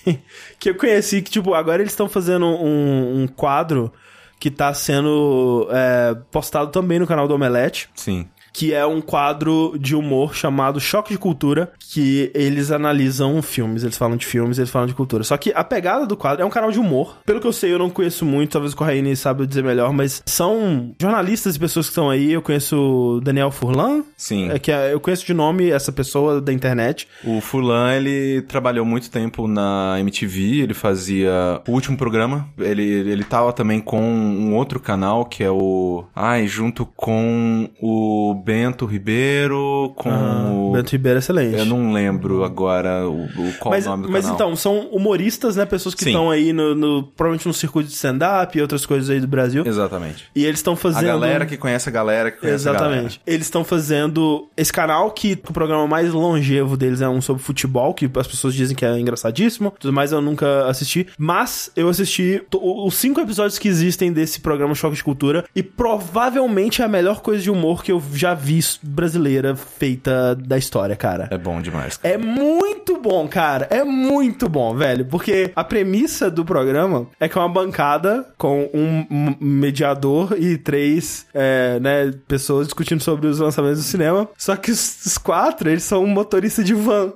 que eu conheci que, tipo, agora eles estão fazendo um, um quadro que tá sendo é, postado também no canal do Omelete Sim. Que é um quadro de humor chamado Choque de Cultura, que eles analisam filmes, eles falam de filmes, eles falam de cultura. Só que a pegada do quadro é um canal de humor. Pelo que eu sei, eu não conheço muito, talvez o Corraine saiba dizer melhor, mas são jornalistas e pessoas que estão aí. Eu conheço o Daniel Furlan, Sim. é que é- eu conheço de nome essa pessoa da internet. O Fulan, ele trabalhou muito tempo na MTV, ele fazia o último programa, ele, ele tava também com um outro canal, que é o... Ai, junto com o Bento Ribeiro, com Ah, o... Bento Ribeiro é excelente. Eu não lembro agora o, o- qual mas, o nome do mas canal. então, são humoristas, né? Pessoas que estão aí no, no- provavelmente no circuito de stand-up e outras coisas aí do Brasil. Exatamente. E eles estão A fazendo. galera que conhece a galera que conhece a galera. Exatamente. Eles estão fazendo esse canal que o programa mais longevo deles é um sobre futebol, que as pessoas dizem que é engraçadíssimo. Tudo mais eu nunca assisti. Mas eu assisti os cinco episódios que existem desse programa Choque de Cultura. E provavelmente é a melhor coisa de humor que eu já vi brasileira feita da história, cara. É bom demais. É muito bom, cara. É muito bom, velho. Porque a premissa do programa é que é uma bancada com um mediador e três, é, né, pessoas discutindo sobre os lançamentos do cinema. Só que os, os quatro, eles são um motorista de van.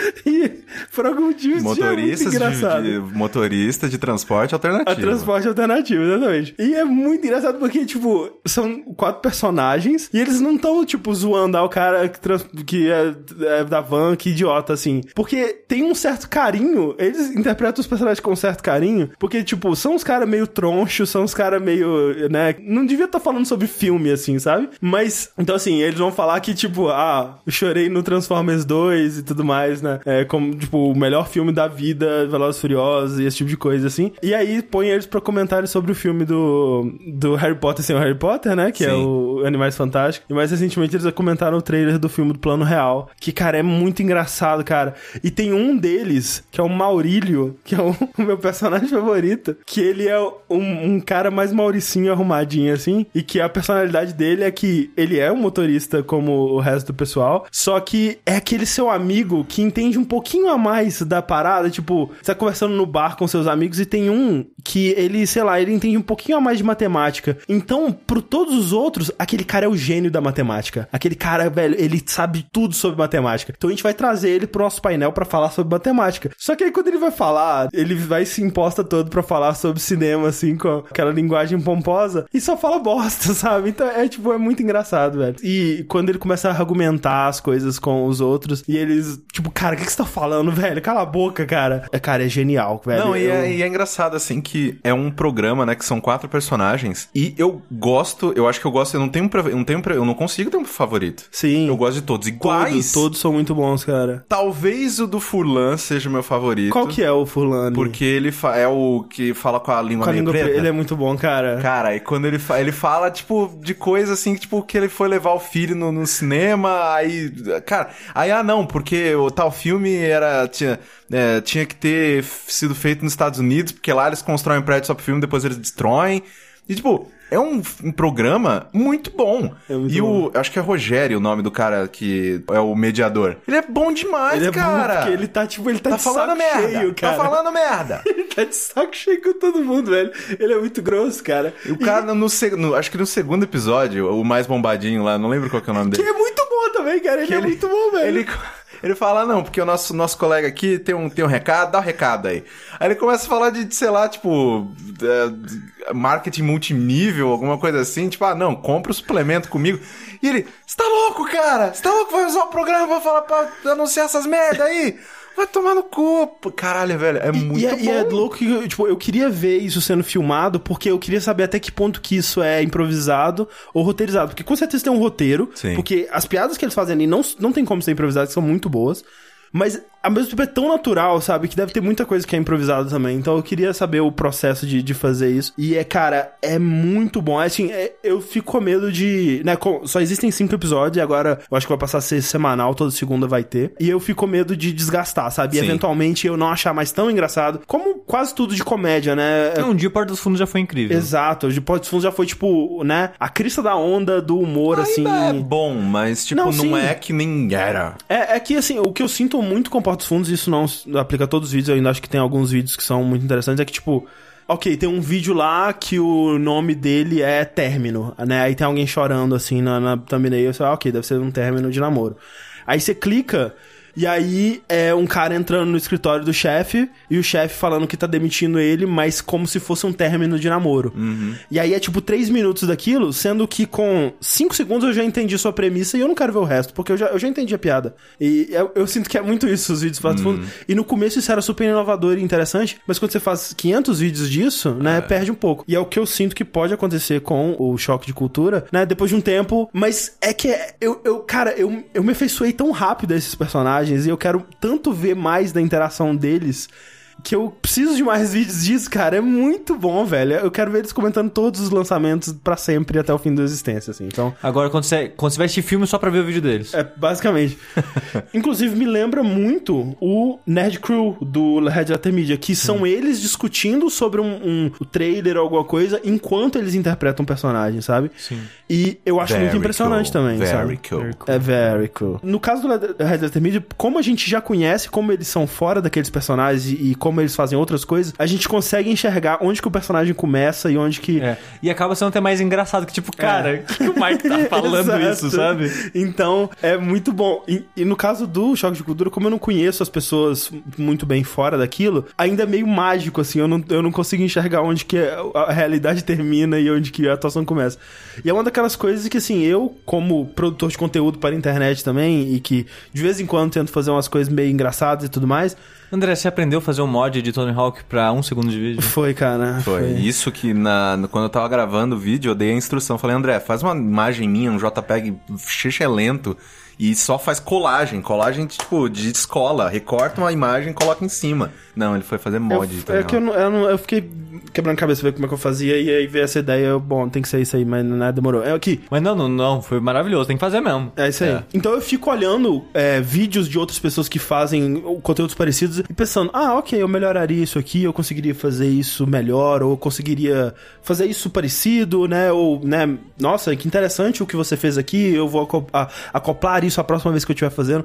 e por algum motivo isso é muito engraçado. de, de, motorista de transporte alternativo. A transporte alternativo, exatamente. E é muito engraçado porque, tipo, são quatro personagens e eles não estão, tipo, zoando ah, o cara que, trans- que é, é da van, que idiota, assim. Porque tem um certo carinho, eles interpretam os personagens com um certo carinho, porque, tipo, são os caras meio tronchos, são os caras meio, né, não devia estar falando sobre filme, assim, sabe? Mas, então, assim, eles vão falar que, tipo, ah, chorei no Transformers 2 e tudo mais, né? É, como, tipo, o melhor filme da vida, Velozes e Furiosos e esse tipo de coisa, assim. E aí põe eles pra comentarem sobre o filme do, do Harry Potter sem o Harry Potter, né? Que é Sim. o Animais Fantásticos. E mais recentemente eles comentaram o trailer do filme do Plano Real. Que, cara, é muito engraçado, cara. E tem um deles, que é o Maurílio, que é o, o meu personagem favorito, que ele é um, um cara mais mauricinho, arrumadinho, assim. E que a personalidade dele é que ele é um motorista como o resto do pessoal. Só que é aquele seu amigo que entende um pouquinho a mais da parada. Tipo, você tá conversando no bar com seus amigos e tem um que ele, sei lá, ele entende um pouquinho a mais de matemática. Então, pro todos os outros, aquele cara é o gênio da matemática. Aquele cara, velho, ele sabe tudo sobre matemática. Então a gente vai trazer ele pro nosso painel pra falar sobre matemática. Só que aí quando ele vai falar, ele vai se imposta todo pra falar sobre cinema, assim, com aquela linguagem pomposa, e só fala bosta, sabe? Então é tipo, é muito engraçado, velho. E quando ele começa a argumentar as coisas com os outros, e eles, tipo, cara, o que, que você tá falando, velho? Cala a boca, cara. É, cara, é genial, velho. Não, e Eu- é, e é engraçado, assim, que é um programa, né, que são quatro personagens, e eu gosto, eu acho que eu gosto, eu não tenho, pre- eu não tenho, eu não consigo ter um favorito. Sim. Eu gosto de todos Todos, iguais. todos são muito bons, cara. Talvez o do Furlan seja o meu favorito. Qual que é o fulano? Porque ele é o que fala com a língua Com a língua preta. preta. Ele é muito bom, cara. Cara, e quando ele, fa ele fala, tipo, de coisa assim, tipo, que ele foi levar o filho no, no cinema, aí. Cara, aí, ah, não, porque o tal filme era. Tinha, é, tinha que ter sido feito nos Estados Unidos, porque lá eles constroem um prédio só pro filme, depois eles destroem. E, tipo. É um, um programa muito bom. É muito e bom. o. Acho que é Rogério o nome do cara que é o mediador. Ele é bom demais, Ele é bom cara. porque ele tá, tipo, ele tá, tá de falando saco merda. cheio, cara. Tá falando merda. Ele tá de saco cheio com todo mundo, velho. Ele é muito grosso, cara. E o cara, no, no- acho que no segundo episódio, o mais bombadinho lá, não lembro qual que é o nome Que dele. é muito bom também, cara. Ele Que é ele- muito bom, velho. Ele, ele fala, não, porque o nosso, nosso colega aqui tem um, tem um recado, dá o recado aí. Aí ele começa a falar de, sei lá, tipo, é, marketing multinível, alguma coisa assim, tipo, ah, não, compra o suplemento comigo. E ele, você tá louco, cara? Você tá louco? Vai usar o programa pra falar pra anunciar essas merda aí? Vai tomar no cu. Caralho, velho, é muito e, é, bom. e é louco que, eu, tipo, eu queria ver isso sendo filmado, porque eu queria saber até que ponto que isso é improvisado ou roteirizado. Porque com certeza tem um roteiro, Sim. porque as piadas que eles fazem ali não, não tem como ser improvisadas, são muito boas. Mas, ao mesmo tempo, é tão natural, sabe? Que deve ter muita coisa que é improvisada também. Então, eu queria saber o processo de, de fazer isso. E, é, cara, é muito bom. É, Assim, é- eu fico com medo de... Né, com- só existem cinco episódios e agora eu acho que vai passar a ser semanal, toda segunda vai ter. E eu fico com medo de desgastar, sabe? E, Sim. eventualmente, eu não achar mais tão engraçado. Como quase tudo de comédia, né? É- Um dia o Porta dos Fundos já foi incrível. Exato. O de Porto dos Fundos já foi, tipo, né? A crista da onda do humor, assim... Ainda é bom, mas, tipo, Não, não, é que nem era. É, é que, assim, o que eu sinto muito com Portos Fundos, isso não aplica a todos os vídeos, eu ainda acho que tem alguns vídeos que são muito interessantes, é que, tipo, ok, tem um vídeo lá que o nome dele é término, né? Aí tem alguém chorando, assim, na, na thumbnail, você fala, ok, deve ser um término de namoro. Aí você clica E aí é um cara entrando no escritório do chefe e o chefe falando que tá demitindo ele, mas como se fosse um término de namoro. E aí é tipo três minutos daquilo, sendo que com cinco segundos eu já entendi sua premissa e eu não quero ver o resto, porque eu já, eu já entendi a piada. E eu, eu sinto que é muito isso, os vídeos fast food. E no começo isso era super inovador e interessante, mas quando você faz 500 vídeos disso, né, perde um pouco. E é o que eu sinto que pode acontecer com o choque de cultura, né, depois de um tempo. Mas é que é- eu, eu cara, eu, eu me afeiçoei tão rápido a esses personagens e eu quero tanto ver mais da interação deles. Que eu preciso de mais vídeos disso, cara. É muito bom, velho. Eu quero ver eles comentando todos os lançamentos pra sempre até o fim da existência, assim. Então, Agora, quando você, quando você vai assistir filme só pra ver o vídeo deles. é, basicamente. Inclusive, me lembra muito o Nerd Crew do Red Letter Media, que são eles discutindo sobre um, um o trailer ou alguma coisa enquanto eles interpretam o personagem, sabe? Sim. E eu acho Very muito impressionante cool. também, Very sabe? cool. É very cool. No caso do Red Letter Media, como a gente já conhece como eles são fora daqueles personagens e, e como eles fazem outras coisas, a gente consegue enxergar onde que o personagem começa e onde que... É. E acaba sendo até mais engraçado que, tipo, cara, o que, que o Mike tá falando isso, sabe? Então, é muito bom. E, e no caso do Choque de Cultura, como eu não conheço as pessoas muito bem fora daquilo, ainda é meio mágico, assim. Eu não, eu não consigo enxergar onde que a, a realidade termina e onde que a atuação começa. E é uma daquelas coisas que, assim, eu, como produtor de conteúdo para a internet também, e que de vez em quando tento fazer umas coisas meio engraçadas e tudo mais, André, você aprendeu a fazer um mod de Tony Hawk pra um segundo de vídeo? foi, cara. Foi. Isso que na, quando eu tava gravando o vídeo, eu dei a instrução. Falei, André, faz uma imagem minha, um JPEG lento e só faz colagem. Colagem, tipo, de escola. Recorta uma imagem e coloca em cima. Não, ele foi fazer mod. Eu, tá é que eu, não, eu, não- eu fiquei quebrando a cabeça ver como é que eu fazia e aí ver essa ideia, eu, bom, tem que ser isso aí, mas nada demorou. É aqui. Mas não, não, não, foi maravilhoso, tem que fazer mesmo. É isso aí. É. Então eu fico olhando é, vídeos de outras pessoas que fazem conteúdos parecidos e pensando, ah, ok, eu melhoraria isso aqui, eu conseguiria fazer isso melhor, ou eu conseguiria fazer isso parecido, né? Ou, né, nossa, que interessante o que você fez aqui, eu vou acoplar isso a próxima vez que eu estiver fazendo.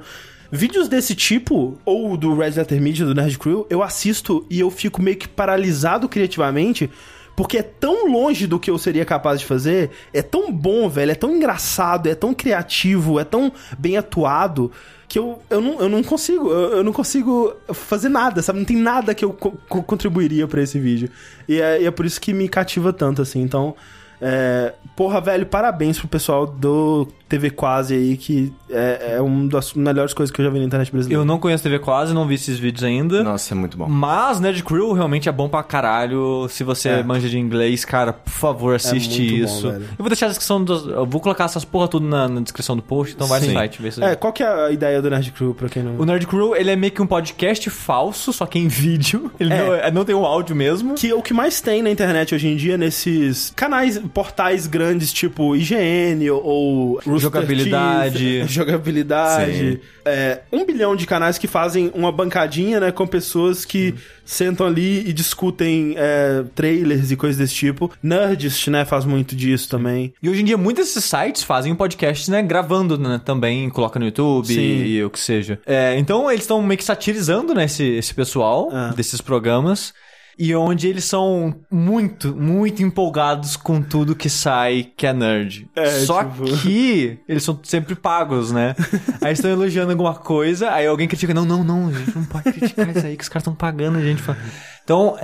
Vídeos desse tipo, ou do Red Letter Media, do Nerd Crew, eu assisto e eu fico meio que paralisado criativamente, porque é tão longe do que eu seria capaz de fazer, é tão bom, velho, é tão engraçado, é tão criativo, é tão bem atuado, que eu, eu, não, eu não consigo, eu, eu não consigo fazer nada, sabe? Não tem nada que eu co- co- contribuiria pra esse vídeo. E é, e é por isso que me cativa tanto, assim, então... É, porra, velho, parabéns pro pessoal do TV Quase aí, que é, é uma das melhores coisas que eu já vi na internet brasileira. Eu não conheço TV quase, não vi esses vídeos ainda. Nossa, é muito bom. Mas Nerd Crew realmente é bom pra caralho. Se você É. manja de inglês, cara, por favor, assiste muito bom, isso. velho. eu vou deixar a descrição dos. Eu vou colocar essas porra tudo na, na descrição do post, então vai no Sim. site ver se. É, qual que é a ideia do Nerd Crew, pra quem não... O Nerd Crew, ele é meio que um podcast falso, só que em vídeo. Ele É. não, é- não tem um áudio mesmo. Que o que mais tem na internet hoje em dia, nesses canais, portais grandes, tipo IGN ou Rooster Jogabilidade. Teeth, jogabilidade. É, um bilhão de canais que fazem uma bancadinha, né, com pessoas que sentam ali e discutem é, trailers e coisas desse tipo. Nerdist, né, faz muito disso também. E hoje em dia, muitos desses sites fazem um podcast, né? Gravando né, também, coloca no YouTube Sim. e, o que seja. É, então, eles estão meio que satirizando, né? Esse, esse pessoal É. desses programas. E onde eles são muito, muito empolgados com tudo que sai que é nerd. É, Só tipo- que eles são sempre pagos, né? aí estão elogiando alguma coisa, aí alguém critica, não, não, não, gente, não pode criticar isso aí que os caras estão pagando a gente. pra-" Então,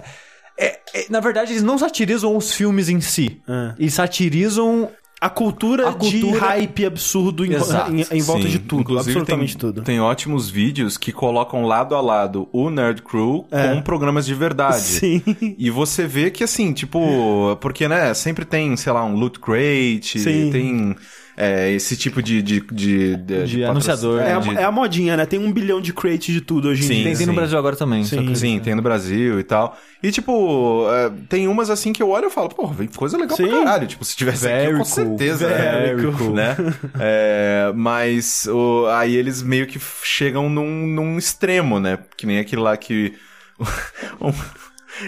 é- é- na verdade, eles não satirizam os filmes em si. É. Eles satirizam A cultura, A cultura- de hype absurdo em, em- em volta Sim, de tudo, inclusive absolutamente tem, tudo. Tem ótimos vídeos que colocam lado a lado o Nerd Crew com programas de verdade. Sim. E você vê que, assim, tipo, porque, né, sempre tem, sei lá, um Loot Crate, Sim. tem é, esse tipo de... De, de, de, De anunciador, É, a, de- é a modinha, né? Tem um bilhão de crate de tudo hoje em Sim, dia. Tem, tem no. Brasil agora também. Sim. que- Sim, tem no Brasil e tal. E, tipo, é, tem umas assim que eu olho e falo, pô, vem coisa legal Sim. pra caralho. Tipo, se tivesse aqui, Very com certeza. very né? cool. Né? É, mas o- aí eles meio que chegam num, num extremo, né? Que nem aquele lá que.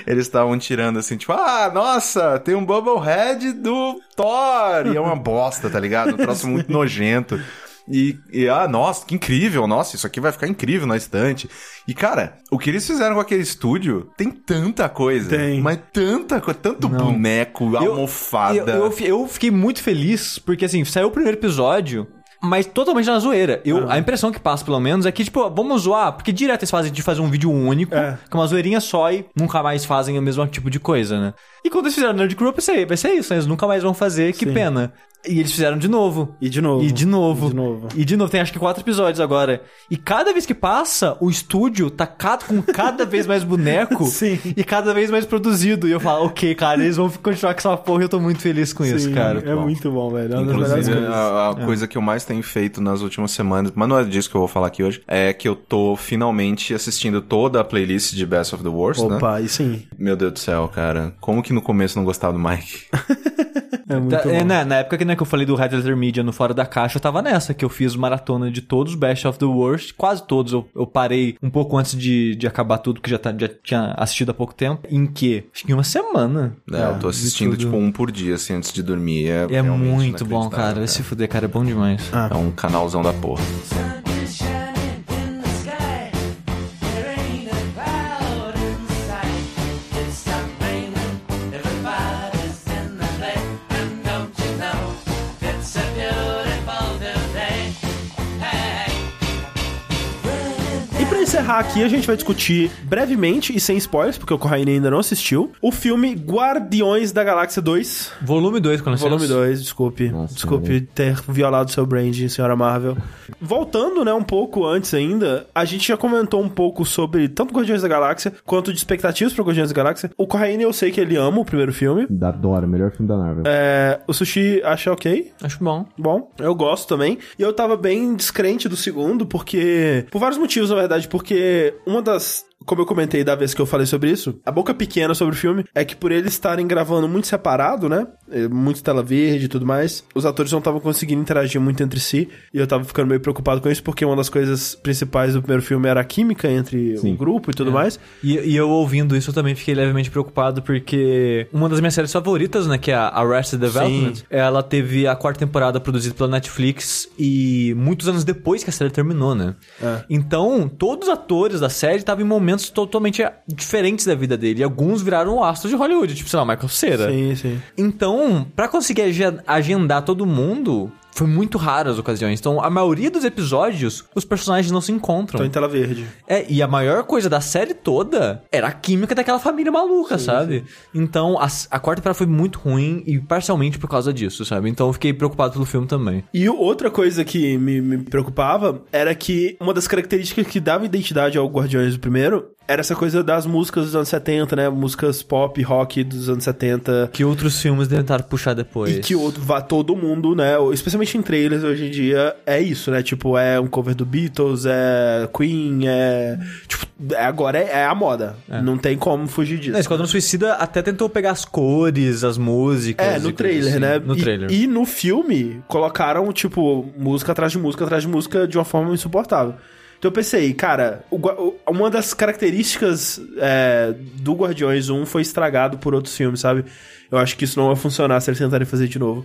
eles estavam tirando assim, tipo, ah, nossa, tem um Bubblehead do Thor. E é uma bosta, tá ligado? Um troço muito nojento. E, e, ah, nossa, que incrível, nossa, isso aqui vai ficar incrível na estante. E, cara, o que eles fizeram com aquele estúdio tem tanta coisa. Tem. Mas tanta coisa, tanto boneco, Eu- almofada. Eu, eu, fi- eu fiquei muito feliz, porque assim, saiu o primeiro episódio, mas totalmente na zoeira. Eu, Ah. A impressão que passa, pelo menos, é que, tipo, vamos zoar, porque direto eles fazem de fazer um vídeo único, É. com uma zoeirinha só e nunca mais fazem o mesmo tipo de coisa, né? E quando eles fizeram Nerd Crew, eu pensei, vai ser isso, né? eles nunca mais vão fazer, que Sim. pena. E eles fizeram de novo. E de novo. E de novo. E de novo. E de novo, tem acho que quatro episódios agora. E cada vez que passa, o estúdio tá com cada vez mais boneco Sim. e cada vez mais produzido. E eu falo, ok, cara, eles vão continuar com essa porra e eu tô muito feliz com isso, Sim, cara. É muito bom, velho. É uma das melhores Inclusive, coisas. a, a coisa que eu mais tenho feito nas últimas semanas, mas não é disso que eu vou falar aqui hoje, é que eu tô finalmente assistindo toda a playlist de Best of the Worst, né? Opa, e sim. Meu Deus do céu, cara. Como que no começo não gostava do Mike? É muito Tá, bom. é, né, na época que, né, que eu falei do Red Letter Media no Fora da Caixa, eu tava nessa, que eu fiz maratona de todos, Best of the Worst, quase todos. Eu, eu parei um pouco antes de, de acabar tudo, que já, tá, já tinha assistido há pouco tempo. Em que? Acho que em uma semana. É, eu tô de assistindo, tipo, um por dia, assim, antes de dormir. É, É muito bom, cara. Vai se fuder, cara, é bom demais. É um canalzão da porra. Encerrar aqui, a gente vai discutir brevemente e sem spoilers, porque o Corraine ainda não assistiu, o filme Guardiões da Galáxia 2. Volume 2, com licença. Volume 2, desculpe. desculpe ter violado seu brand, senhora Marvel. Voltando, né, um pouco antes ainda, a gente já comentou um pouco sobre tanto Guardiões da Galáxia quanto de expectativas pra Guardiões da Galáxia. O Corraine, eu sei que ele ama o primeiro filme. Adoro, melhor filme da Marvel. É, o Sushi acha ok. Acho bom. Bom, eu gosto também. E eu tava bem descrente do segundo, porque. Por vários motivos, na verdade. Porque uma das. Como eu comentei da vez que eu falei sobre isso, a boca pequena sobre o filme é que por eles estarem gravando muito separado, né? É, Muito tela verde e tudo mais, os atores não estavam conseguindo interagir muito entre si. E eu tava ficando meio preocupado com isso, porque uma das coisas principais do primeiro filme era a química entre Sim. o grupo e tudo mais. E, e eu ouvindo isso, eu também fiquei levemente preocupado, porque uma das minhas séries favoritas, né, que é a Arrested Development, ela teve a quarta temporada produzida pela Netflix e muitos anos depois que a série terminou, né? É. Então, todos os atores da série estavam em momentos totalmente diferentes da vida dele. E alguns viraram astros de Hollywood, tipo, sei lá, Michael Cera. Sim, sim. Então, pra conseguir age- agendar todo mundo, foi muito raro as ocasiões. Então, a maioria dos episódios, os personagens não se encontram. Tô em tela verde. É, e a maior coisa da série toda era a química daquela família maluca, sabe? Então, a, a quarta temporada foi muito ruim e parcialmente por causa disso, sabe? Então, eu fiquei preocupado pelo filme também. E outra coisa que me, me preocupava era que uma das características que dava identidade ao Guardiões do primeiro era essa coisa das músicas dos anos 70, né? Músicas pop, rock dos anos 70. Que outros filmes tentaram puxar depois. E que outro, todo mundo, né? Especialmente em trailers hoje em dia, é isso, né? Tipo, é um cover do Beatles, é Queen, é. Tipo, é- agora é, é a moda. Não tem como fugir disso. Não, Esquadrão Suicida até tentou pegar as cores, as músicas. É, no trailer, assim. né? No E- trailer. E, no filme, colocaram, tipo, música atrás de música atrás de música de uma forma insuportável. Então eu pensei, cara, o o- uma das características é, do Guardiões 1 foi estragado por outros filmes, sabe? Eu acho que isso não vai funcionar se eles tentarem fazer de novo.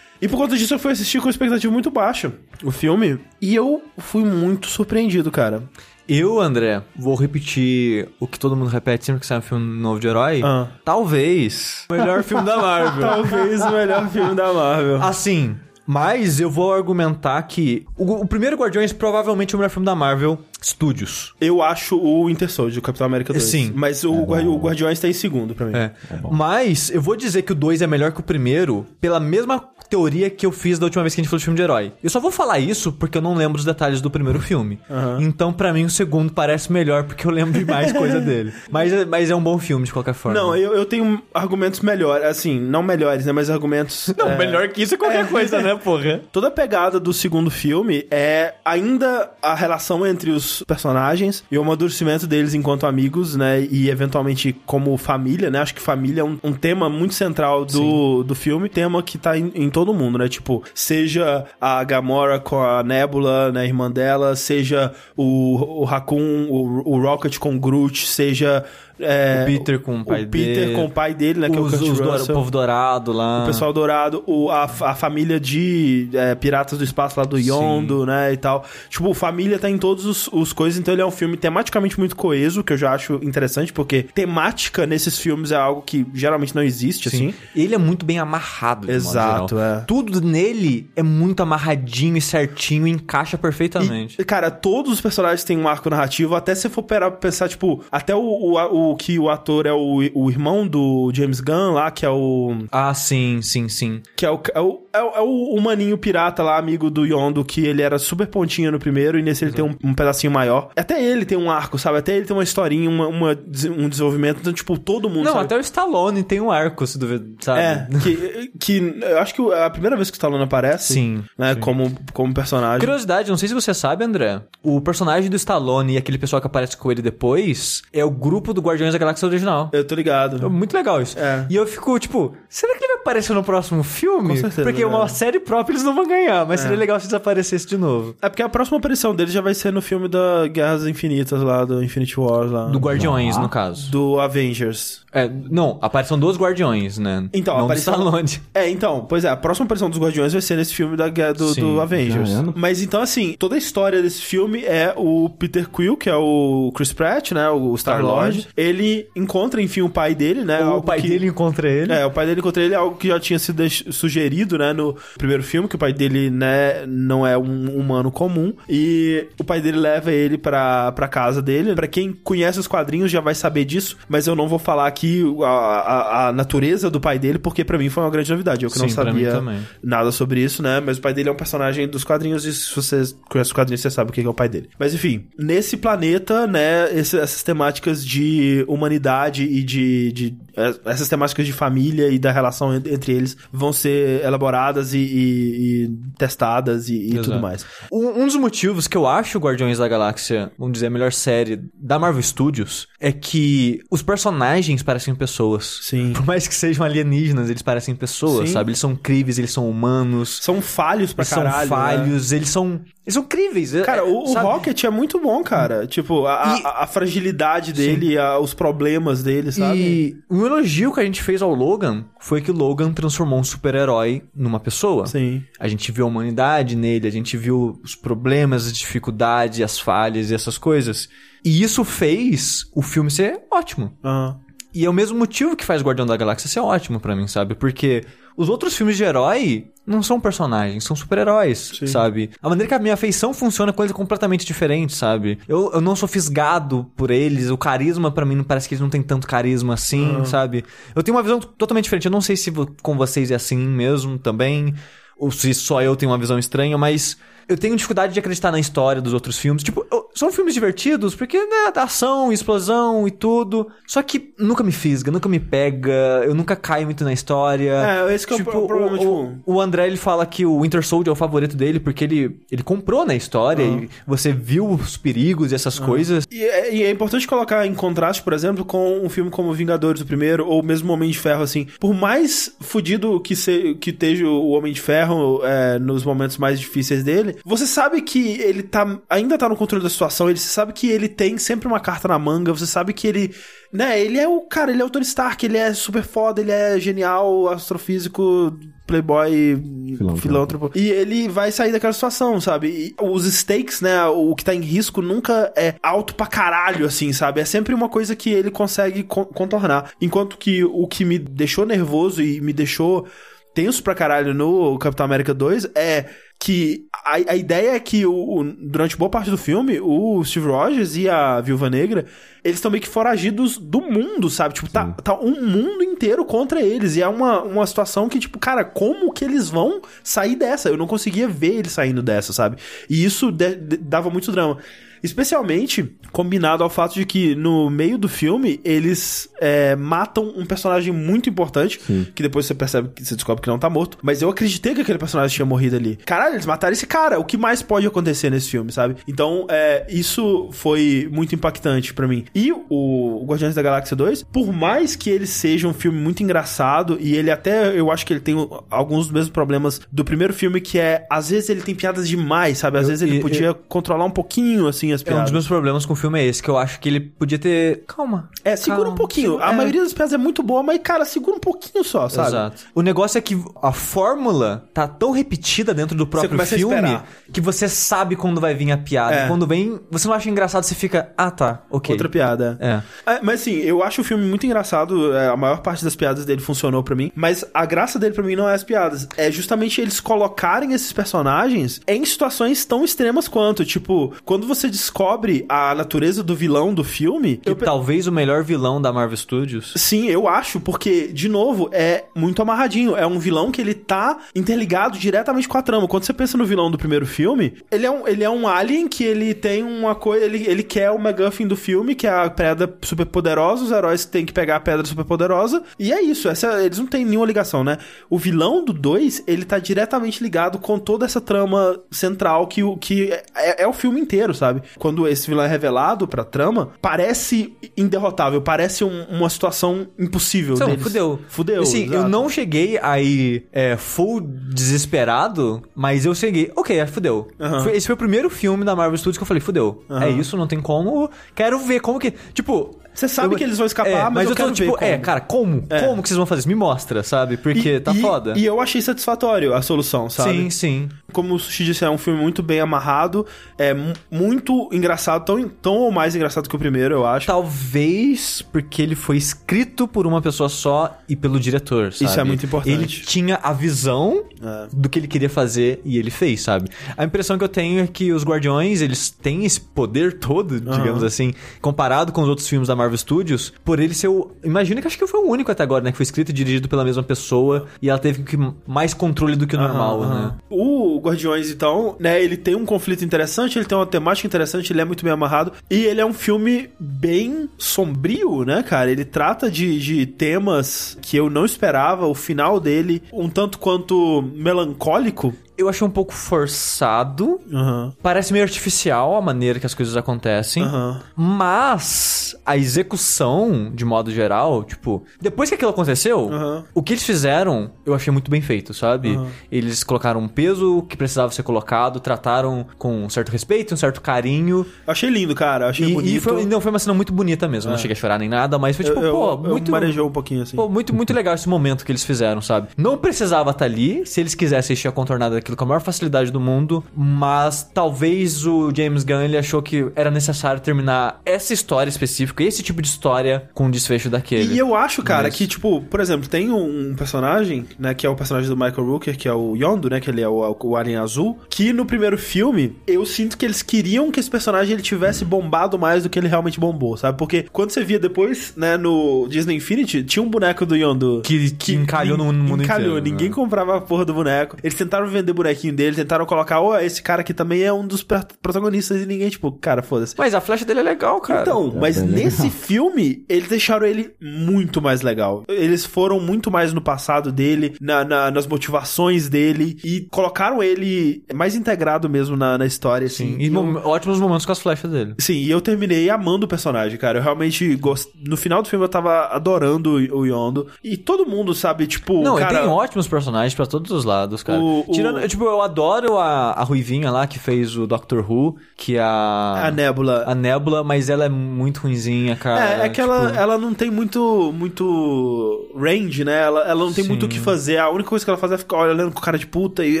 E por conta disso eu fui assistir com expectativa muito baixa o filme. E eu fui muito surpreendido, cara. Eu, André, vou repetir o que todo mundo repete sempre que sai um filme novo de herói. Ah. Talvez. o Melhor filme da Marvel. Talvez o melhor filme da Marvel. Assim, mas eu vou argumentar que o, o primeiro Guardiões provavelmente é o melhor filme da Marvel Studios. Eu acho o Winter Soldier, o Capitão América 2. Sim. Mas o, Guardi- o Guardiões tá em segundo pra mim. É. Mas eu vou dizer que o 2 é melhor que o primeiro pela mesma teoria que eu fiz da última vez que a gente falou de filme de herói. Eu só vou falar isso porque eu não lembro os detalhes do primeiro filme. Então, pra mim, o segundo parece melhor porque eu lembro de mais coisa dele. Mas, é- mas é um bom filme, de qualquer forma. Não, eu, eu tenho argumentos melhores, assim, não melhores, né? Mas argumentos. Não, é, melhor que isso é qualquer coisa, né, porra? Toda a pegada do segundo filme é ainda a relação entre os personagens e o amadurecimento deles enquanto amigos, né? E eventualmente como família, né? Acho que família é um, um tema muito central do, do filme, tema que tá em, em todo mundo, né? Tipo, seja a Gamora com a Nebula, né? Irmã dela, seja o, o Raccoon, o, o Rocket com o Groot, seja. É, O Peter com o pai Peter dele. com o pai dele, né? Que os, é o Kurt os Russell. o povo dourado lá. O pessoal dourado, o, a, a família de é, Piratas do Espaço lá do Yondo, né, e tal. Tipo, família tá em todos os, os coisas, então ele é um filme tematicamente muito coeso, que eu já acho interessante, porque temática nesses filmes é algo que geralmente não existe, assim. Ele é muito bem amarrado. Exato, é. Tudo nele é muito amarradinho e certinho encaixa perfeitamente. E, cara, todos os personagens têm um arco narrativo, até se for pensar, tipo, até o, o, o que o ator é o, o irmão do James Gunn lá, que é o. Ah, sim, sim, sim. Que é o, é o, é o, é o- maninho pirata lá, amigo do Yondo, que ele era super pontinha no primeiro, e nesse ele tem um, um pedacinho maior. Até ele tem um arco, sabe? Até ele tem uma historinha, uma, uma um desenvolvimento. Então, tipo, todo mundo. Não, sabe? até o Stallone tem um arco, se duvidar, sabe? É, que, que eu acho que é a primeira vez que o Stallone aparece. Sim, Né, sim. Como, como personagem. Curiosidade, não sei se você sabe, André. O personagem do Stallone e aquele pessoal que aparece com ele depois é o grupo do Guardiões da Galáxia original. Eu tô ligado. É muito legal isso. É. E eu fico, tipo, será que ele vai aparecer no próximo filme? Com certeza, Porque uma né? série própria eles não vão ganhar, mas seria legal se desaparecesse de novo. É porque a próxima aparição dele já vai ser no filme da Guerras Infinitas lá, do Infinity Wars lá. Do Guardiões, no caso. Do Avengers. É, não, a aparição dos Guardiões, né? Então, a não aparição- do Stallone. É, então, pois é, a próxima aparição dos Guardiões vai ser nesse filme da, guerra- do, Sim, do Avengers. é Mas então, assim, toda a história desse filme é o Peter Quill, que é o Chris Pratt, né? O Star-Lord. Star-Lord. Ele encontra, enfim, o pai dele, né? o pai que- dele encontra ele. É, o pai dele encontra ele, algo que já tinha sido sugerido, né, no primeiro filme, que o pai dele, né, não é um humano comum. E o pai dele leva ele pra, pra casa dele. Pra quem conhece os quadrinhos já vai saber disso, mas eu não vou falar aqui a, a, a natureza do pai dele, porque pra mim foi uma grande novidade. Eu que não Sim, mim sabia nada sobre isso, né? Mas o pai dele é um personagem dos quadrinhos, e se você conhece os quadrinhos, você sabe o que é o pai dele. Mas enfim, nesse planeta, né, essas temáticas de humanidade e de, de- eh, essas temáticas de família e da relação en- entre eles vão ser elaboradas e, e- e testadas e, e tudo mais. Um, um dos motivos que eu acho Guardiões da Galáxia, vamos dizer, a melhor série da Marvel Studios, é que os personagens parecem pessoas. Sim. Por mais que sejam alienígenas, eles parecem pessoas, Sim. sabe? Eles são críveis, eles são humanos. São falhos pra Eles caralho. são né? falhos, eles são. Eles são críveis. é- Cara, o, o sabe? Rocket é muito bom, cara. Tipo, a, E- a- fragilidade dele, a- os problemas dele, sabe? E um elogio que a gente fez ao Logan foi que o Logan transformou um super-herói numa pessoa. Sim. A gente viu a humanidade nele, a gente viu os problemas, as dificuldades, as falhas e essas coisas. E isso fez o filme ser ótimo. Aham. E é o mesmo motivo que faz Guardião da Galáxia ser ótimo pra mim, sabe? Porque os outros filmes de herói não são personagens, são super-heróis, sabe? A maneira que a minha afeição funciona com eles é completamente diferente, sabe? Eu, eu não sou fisgado por eles, o carisma pra mim não parece que eles não têm tanto carisma assim, sabe? Eu tenho uma visão totalmente diferente. Eu não sei se com vocês é assim mesmo também, ou se só eu tenho uma visão estranha, mas eu tenho dificuldade de acreditar na história dos outros filmes. Tipo, eu- são filmes divertidos, porque, né, ação, explosão e tudo. Só que nunca me fisga, nunca me pega, eu nunca caio muito na história. É, esse que é o pro- problema, o, tipo- o André, ele fala que o Winter Soldier é o favorito dele, porque ele, ele comprou na história e você viu os perigos e essas coisas. E é, e é importante colocar em contraste, por exemplo, com um filme como Vingadores, o primeiro, ou mesmo Homem de Ferro, assim. Por mais fudido que, se, que esteja o Homem de Ferro é, nos momentos mais difíceis dele, você sabe que ele tá, ainda tá no controle da situação, ele, você sabe que ele tem sempre uma carta na manga, você sabe que ele, né, ele é o cara, ele é o Tony Stark, ele é super foda, ele é genial, astrofísico, playboy, Filântropo. filântropo. E ele vai sair daquela situação, sabe? E os stakes, né? O que tá em risco nunca é alto pra caralho, assim, sabe? É sempre uma coisa que ele consegue con- contornar. Enquanto que o que me deixou nervoso e me deixou tenso pra caralho no Capitão América 2 é que a, a ideia é que o, o- durante boa parte do filme, o Steve Rogers e a Viúva Negra, eles estão meio que foragidos do mundo, sabe? Tipo, tá, tá um mundo inteiro contra eles. E é uma, uma situação que, tipo, cara, como que eles vão sair dessa? Eu não conseguia ver eles saindo dessa, sabe? E isso de- de- dava muito drama. Especialmente combinado ao fato de que no meio do filme eles é, matam um personagem muito importante, que depois você percebe que você descobre que não tá morto. Mas eu acreditei que aquele personagem tinha morrido ali. Caralho, eles mataram esse cara. O que mais pode acontecer nesse filme, sabe? Então, é, isso foi muito impactante pra mim. E o, Guardiões da Galáxia 2, por mais que ele seja um filme muito engraçado, e ele até, eu acho que ele tem alguns dos mesmos problemas do primeiro filme, que é, às vezes ele tem piadas demais, sabe? Às Eu- vezes ele e- podia controlar um pouquinho, assim, as É um piadas. dos meus problemas com o filme é esse, que eu acho que ele podia ter. Calma. É, segura calma, um pouquinho. segura- A é. maioria das piadas é muito boa, mas, cara, segura um pouquinho só, sabe? Exato. O negócio é que a fórmula tá tão repetida dentro do próprio filme que você sabe quando vai vir a piada. É. Quando vem, você não acha engraçado, você fica, ah tá, ok. Outra piada. É. É, mas assim, eu acho o filme muito engraçado. é, a maior parte das piadas dele funcionou pra mim. Mas a graça dele pra mim não é as piadas. É justamente eles colocarem esses personagens em situações tão extremas quanto. Tipo, quando você descobre a natureza do vilão do filme. E Eu, talvez o melhor vilão da Marvel Studios. Sim, eu acho, porque, de novo, é muito amarradinho. É um vilão que ele tá interligado diretamente com a trama. Quando você pensa no vilão do primeiro filme, ele é um, ele é um alien que ele tem uma coisa. Ele, ele quer o MacGuffin do filme, que é a pedra super poderosa. Os heróis têm que pegar a pedra super poderosa. E é isso. Essa, eles não têm nenhuma ligação, né? O vilão do 2, ele tá diretamente ligado com toda essa trama central que, que é, é o filme inteiro, sabe? Quando esse vilão é revelado pra trama, parece inderrotável, parece um- uma situação impossível. Então, deles. fudeu. Fudeu. Assim, eu não cheguei aí é, full desesperado, mas eu cheguei, ok, é, fudeu. Aham. Foi- esse foi o primeiro filme da Marvel Studios que eu falei, fudeu. É isso, não tem como. Quero ver como que. Tipo. Você sabe eu- que eles vão escapar, é, mas eu tô quero tipo, ver como. é, cara, como? É. Como que vocês vão fazer isso? Me mostra, sabe? Porque E- tá e- foda. E eu achei satisfatório a solução, sabe? Sim, sim. Como o Sushi disse, é um filme muito bem amarrado, é mu- muito engraçado, tão, tão ou mais engraçado que o primeiro, eu acho. Talvez porque ele foi escrito por uma pessoa só e pelo diretor, sabe? é muito importante. Ele tinha a visão É. do que ele queria fazer e ele fez, sabe? A impressão que eu tenho é que os Guardiões, eles têm esse poder todo, digamos assim, comparado com os outros filmes da Marvel Studios, por ele ser o... Imagina que acho que foi o único até agora, né? Que foi escrito e dirigido pela mesma pessoa e ela teve que mais controle do que o normal, Aham, né? O Guardiões, então, né, ele tem um conflito interessante, ele tem uma temática interessante, ele é muito bem amarrado. E ele é um filme bem sombrio, né, cara? Ele trata de, de temas que eu não esperava. O final dele, um tanto quanto melancólico. Eu achei um pouco forçado. Aham. Parece meio artificial a maneira que as coisas acontecem. Aham. Mas a execução, de modo geral, tipo, depois que aquilo aconteceu, Aham. o que eles fizeram, eu achei muito bem feito, sabe? Eles colocaram um peso que precisava ser colocado, trataram com um certo respeito, um certo carinho. Eu achei lindo, cara. Eu achei E, bonito. e foi, não, foi uma cena muito bonita mesmo. Não cheguei a chorar nem nada, mas foi tipo, eu, eu, pô, eu muito. marejou um pouquinho assim. Pô, muito, muito legal esse momento que eles fizeram, sabe? Não precisava estar ali, se eles quisessem, eles tinham contornado aquilo com a maior facilidade do mundo, mas talvez o James Gunn, ele achou que era necessário terminar essa história específica, esse tipo de história com um desfecho daquele. E eu acho, cara, Isso. que, tipo, por exemplo, tem um personagem, né, que é o personagem do Michael Rooker, que é o Yondo, né, que ele é o, o Alien Azul, que no primeiro filme, eu sinto que eles queriam que esse personagem ele tivesse bombado mais do que ele realmente bombou, sabe? Porque quando você via depois, né, no Disney Infinity, tinha um boneco do Yondo Que- que encalhou no mundo encalhou, inteiro, ninguém né? comprava a porra do boneco. Eles tentaram vender bonequinho dele, tentaram colocar, ó, esse cara aqui também é um dos protagonistas e ninguém, tipo, cara, foda-se. Mas a flecha dele é legal, cara. Então, mas bem nesse filme, eles deixaram ele muito mais legal. Eles foram muito mais no passado dele, na, na- nas motivações dele, e colocaram ele mais integrado mesmo na, na história, assim. Sim, e eu- ótimos momentos com as flechas dele. Sim, e eu terminei amando o personagem, cara. Eu realmente gost... No final do filme eu tava adorando o Yondo. E todo mundo sabe, tipo. Não, cara, ele tem ótimos personagens pra todos os lados, cara. O- o- Tirando, eu, tipo, eu adoro a, a Ruivinha lá que fez o Doctor Who, que é a. A Nebula. A Nebula, mas ela é muito ruinzinha, cara. É, é que ela, tipo- ela não tem muito muito range, né? Ela, ela não tem Sim. muito o que fazer. A única coisa que ela faz é ficar olhando com cara de puta e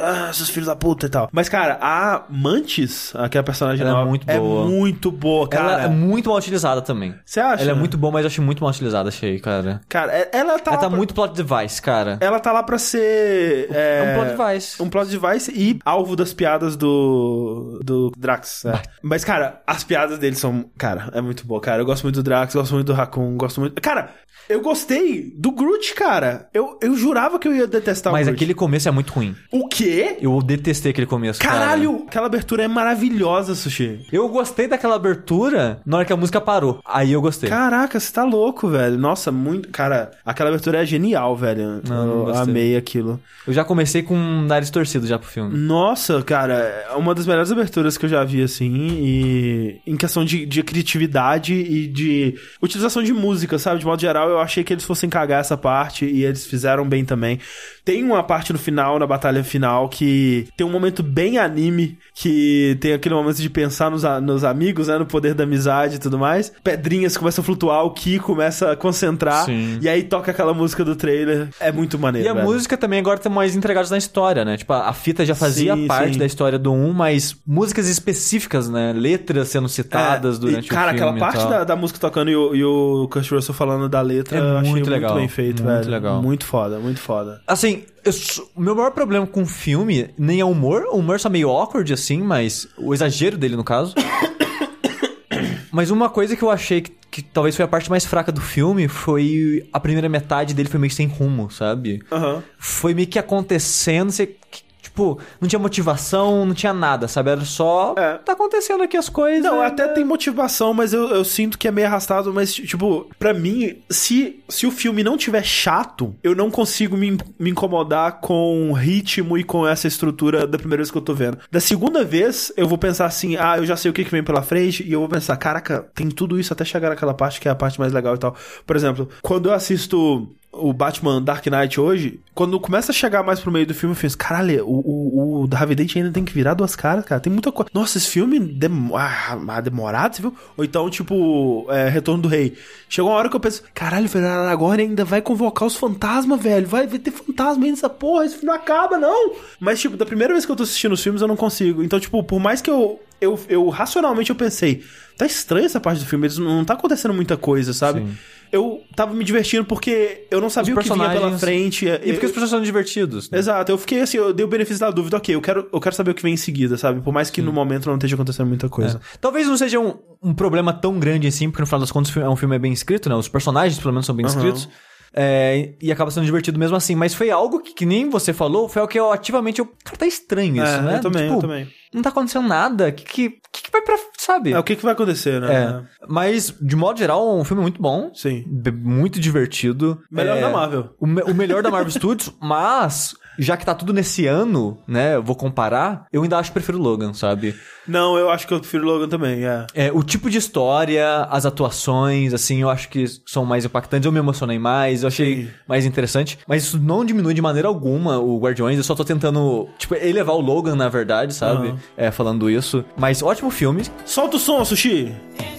ah, seus filhos da puta e tal. Mas, cara, a Mantis, aquela personagem Ela é nova, muito boa. muito boa, cara. Ela é muito mal utilizada também. Você acha? Ela é muito boa, mas eu achei muito mal utilizada, achei, cara. Cara, é- ela tá ela tá pra... muito plot device, cara. Ela tá lá pra ser... É, É um plot device. Um plot device e alvo das piadas do. do Drax. é. Mas, cara, as piadas dele são. Cara, é muito boa, cara. Eu gosto muito do Drax, gosto muito do Raccoon, gosto muito. Cara, eu gostei do Groot, cara. Eu, eu jurava que eu ia detestar Mas o Groot. aquele começo é muito ruim. O quê? Eu detestei aquele começo, cara. Caralho! Aquela abertura é maravilhosa, Sushi. Eu gostei daquela abertura na hora que a música parou. Aí eu gostei. Caraca, você tá louco, velho. Nossa, muito. Cara, aquela abertura é genial, velho. Não, não eu gostei. amei aquilo. Eu já comecei com o nariz torcido já pro filme. Nossa, cara, é uma das melhores aberturas que eu já vi, assim, e em questão de, de criatividade e de utilização de música, sabe? De modo geral, eu achei que eles fossem cagar essa parte e eles fizeram bem também. Tem uma parte no final, na batalha final, que tem um momento bem anime, que tem aquele momento de pensar nos, nos amigos, né? No poder da amizade e tudo mais. Pedrinhas começam a flutuar, o Ki começa a concentrar, Sim. e aí toca aquela música do trailer. É muito maneiro, E a velho. música também agora tá mais entregados na história, né? Tipo, a fita já fazia Sim, parte sim. da história do 1, mas músicas específicas, né? Letras sendo citadas É, durante e, cara, o filme. aquela parte da, da música tocando e o, e o Kurt Russell falando da letra, É eu achei muito legal, muito bem feito, muito velho. legal. Muito foda, muito foda. Assim, sou- o meu maior problema com o filme nem é o humor. O humor só meio awkward, assim, mas o exagero dele, no caso. mas uma coisa que eu achei que, que talvez foi a parte mais fraca do filme foi a primeira metade dele foi meio sem rumo, sabe? Aham. Foi meio que acontecendo, você. Tipo, não tinha motivação, não tinha nada, sabe? Era só. É. Tá acontecendo aqui as coisas. Não, né? até tem motivação, mas eu, eu sinto que é meio arrastado, mas, tipo, pra mim, se, se o filme não tiver chato, eu não consigo me, me incomodar com o ritmo e com essa estrutura da primeira vez que eu tô vendo. Da segunda vez, eu vou pensar assim, ah, eu já sei o que, que vem pela frente, e eu vou pensar, caraca, tem tudo isso até chegar naquela parte que é a parte mais legal e tal. Por exemplo, quando eu assisto o Batman Dark Knight hoje, quando começa a chegar mais pro meio do filme, eu penso, caralho, o, o, o Harvey Dent ainda tem que virar duas caras, cara. Tem muita coisa. Nossa, esse filme demo... ah, demorado, você viu? Ou então, tipo, é, Retorno do Rei. Chegou uma hora que eu penso, caralho, velho, agora ainda vai convocar os fantasmas, velho. Vai, ter fantasma aí nessa porra, esse filme não acaba, não. Mas, tipo, da primeira vez que eu tô assistindo os filmes, eu não consigo. Então, tipo, por mais que eu. Eu, eu racionalmente eu pensei, tá estranha essa parte do filme, não tá acontecendo muita coisa, sabe? Sim. Eu tava me divertindo porque eu não sabia o que vinha pela frente. E porque Eu- os personagens são divertidos. né? Exato, eu fiquei assim, eu dei o benefício da dúvida, ok, eu quero, eu quero saber o que vem em seguida, sabe? Por mais que no momento não esteja acontecendo muita coisa. Talvez não seja um, um problema tão grande assim, porque no final das contas é um filme bem escrito, né? Os personagens, pelo menos, são bem Aham. escritos. É, e acaba sendo divertido mesmo assim. Mas foi algo que, que nem você falou, foi algo que eu ativamente. Eu, cara, tá estranho isso, É, né? eu também, Tipo, eu também. Não tá acontecendo nada. O que, que, que, vai pra. Sabe? É, o que, que vai acontecer, né? É. Mas, de modo geral, um filme muito bom. Sim. Muito divertido. Melhor É, da Marvel. O, me- o melhor da Marvel Studios, mas. Já que tá tudo nesse ano, né? Eu vou comparar. Eu ainda acho que prefiro Logan, sabe? Não, eu acho que eu prefiro Logan também, é. É, o tipo de história, as atuações, assim, eu acho que são mais impactantes. Eu me emocionei mais, eu achei Sim. mais interessante. Mas isso não diminui de maneira alguma o Guardiões. Eu só tô tentando, tipo, elevar o Logan, na verdade, sabe? Aham. É, falando isso. Mas ótimo filme. Solta o som, Sushi! In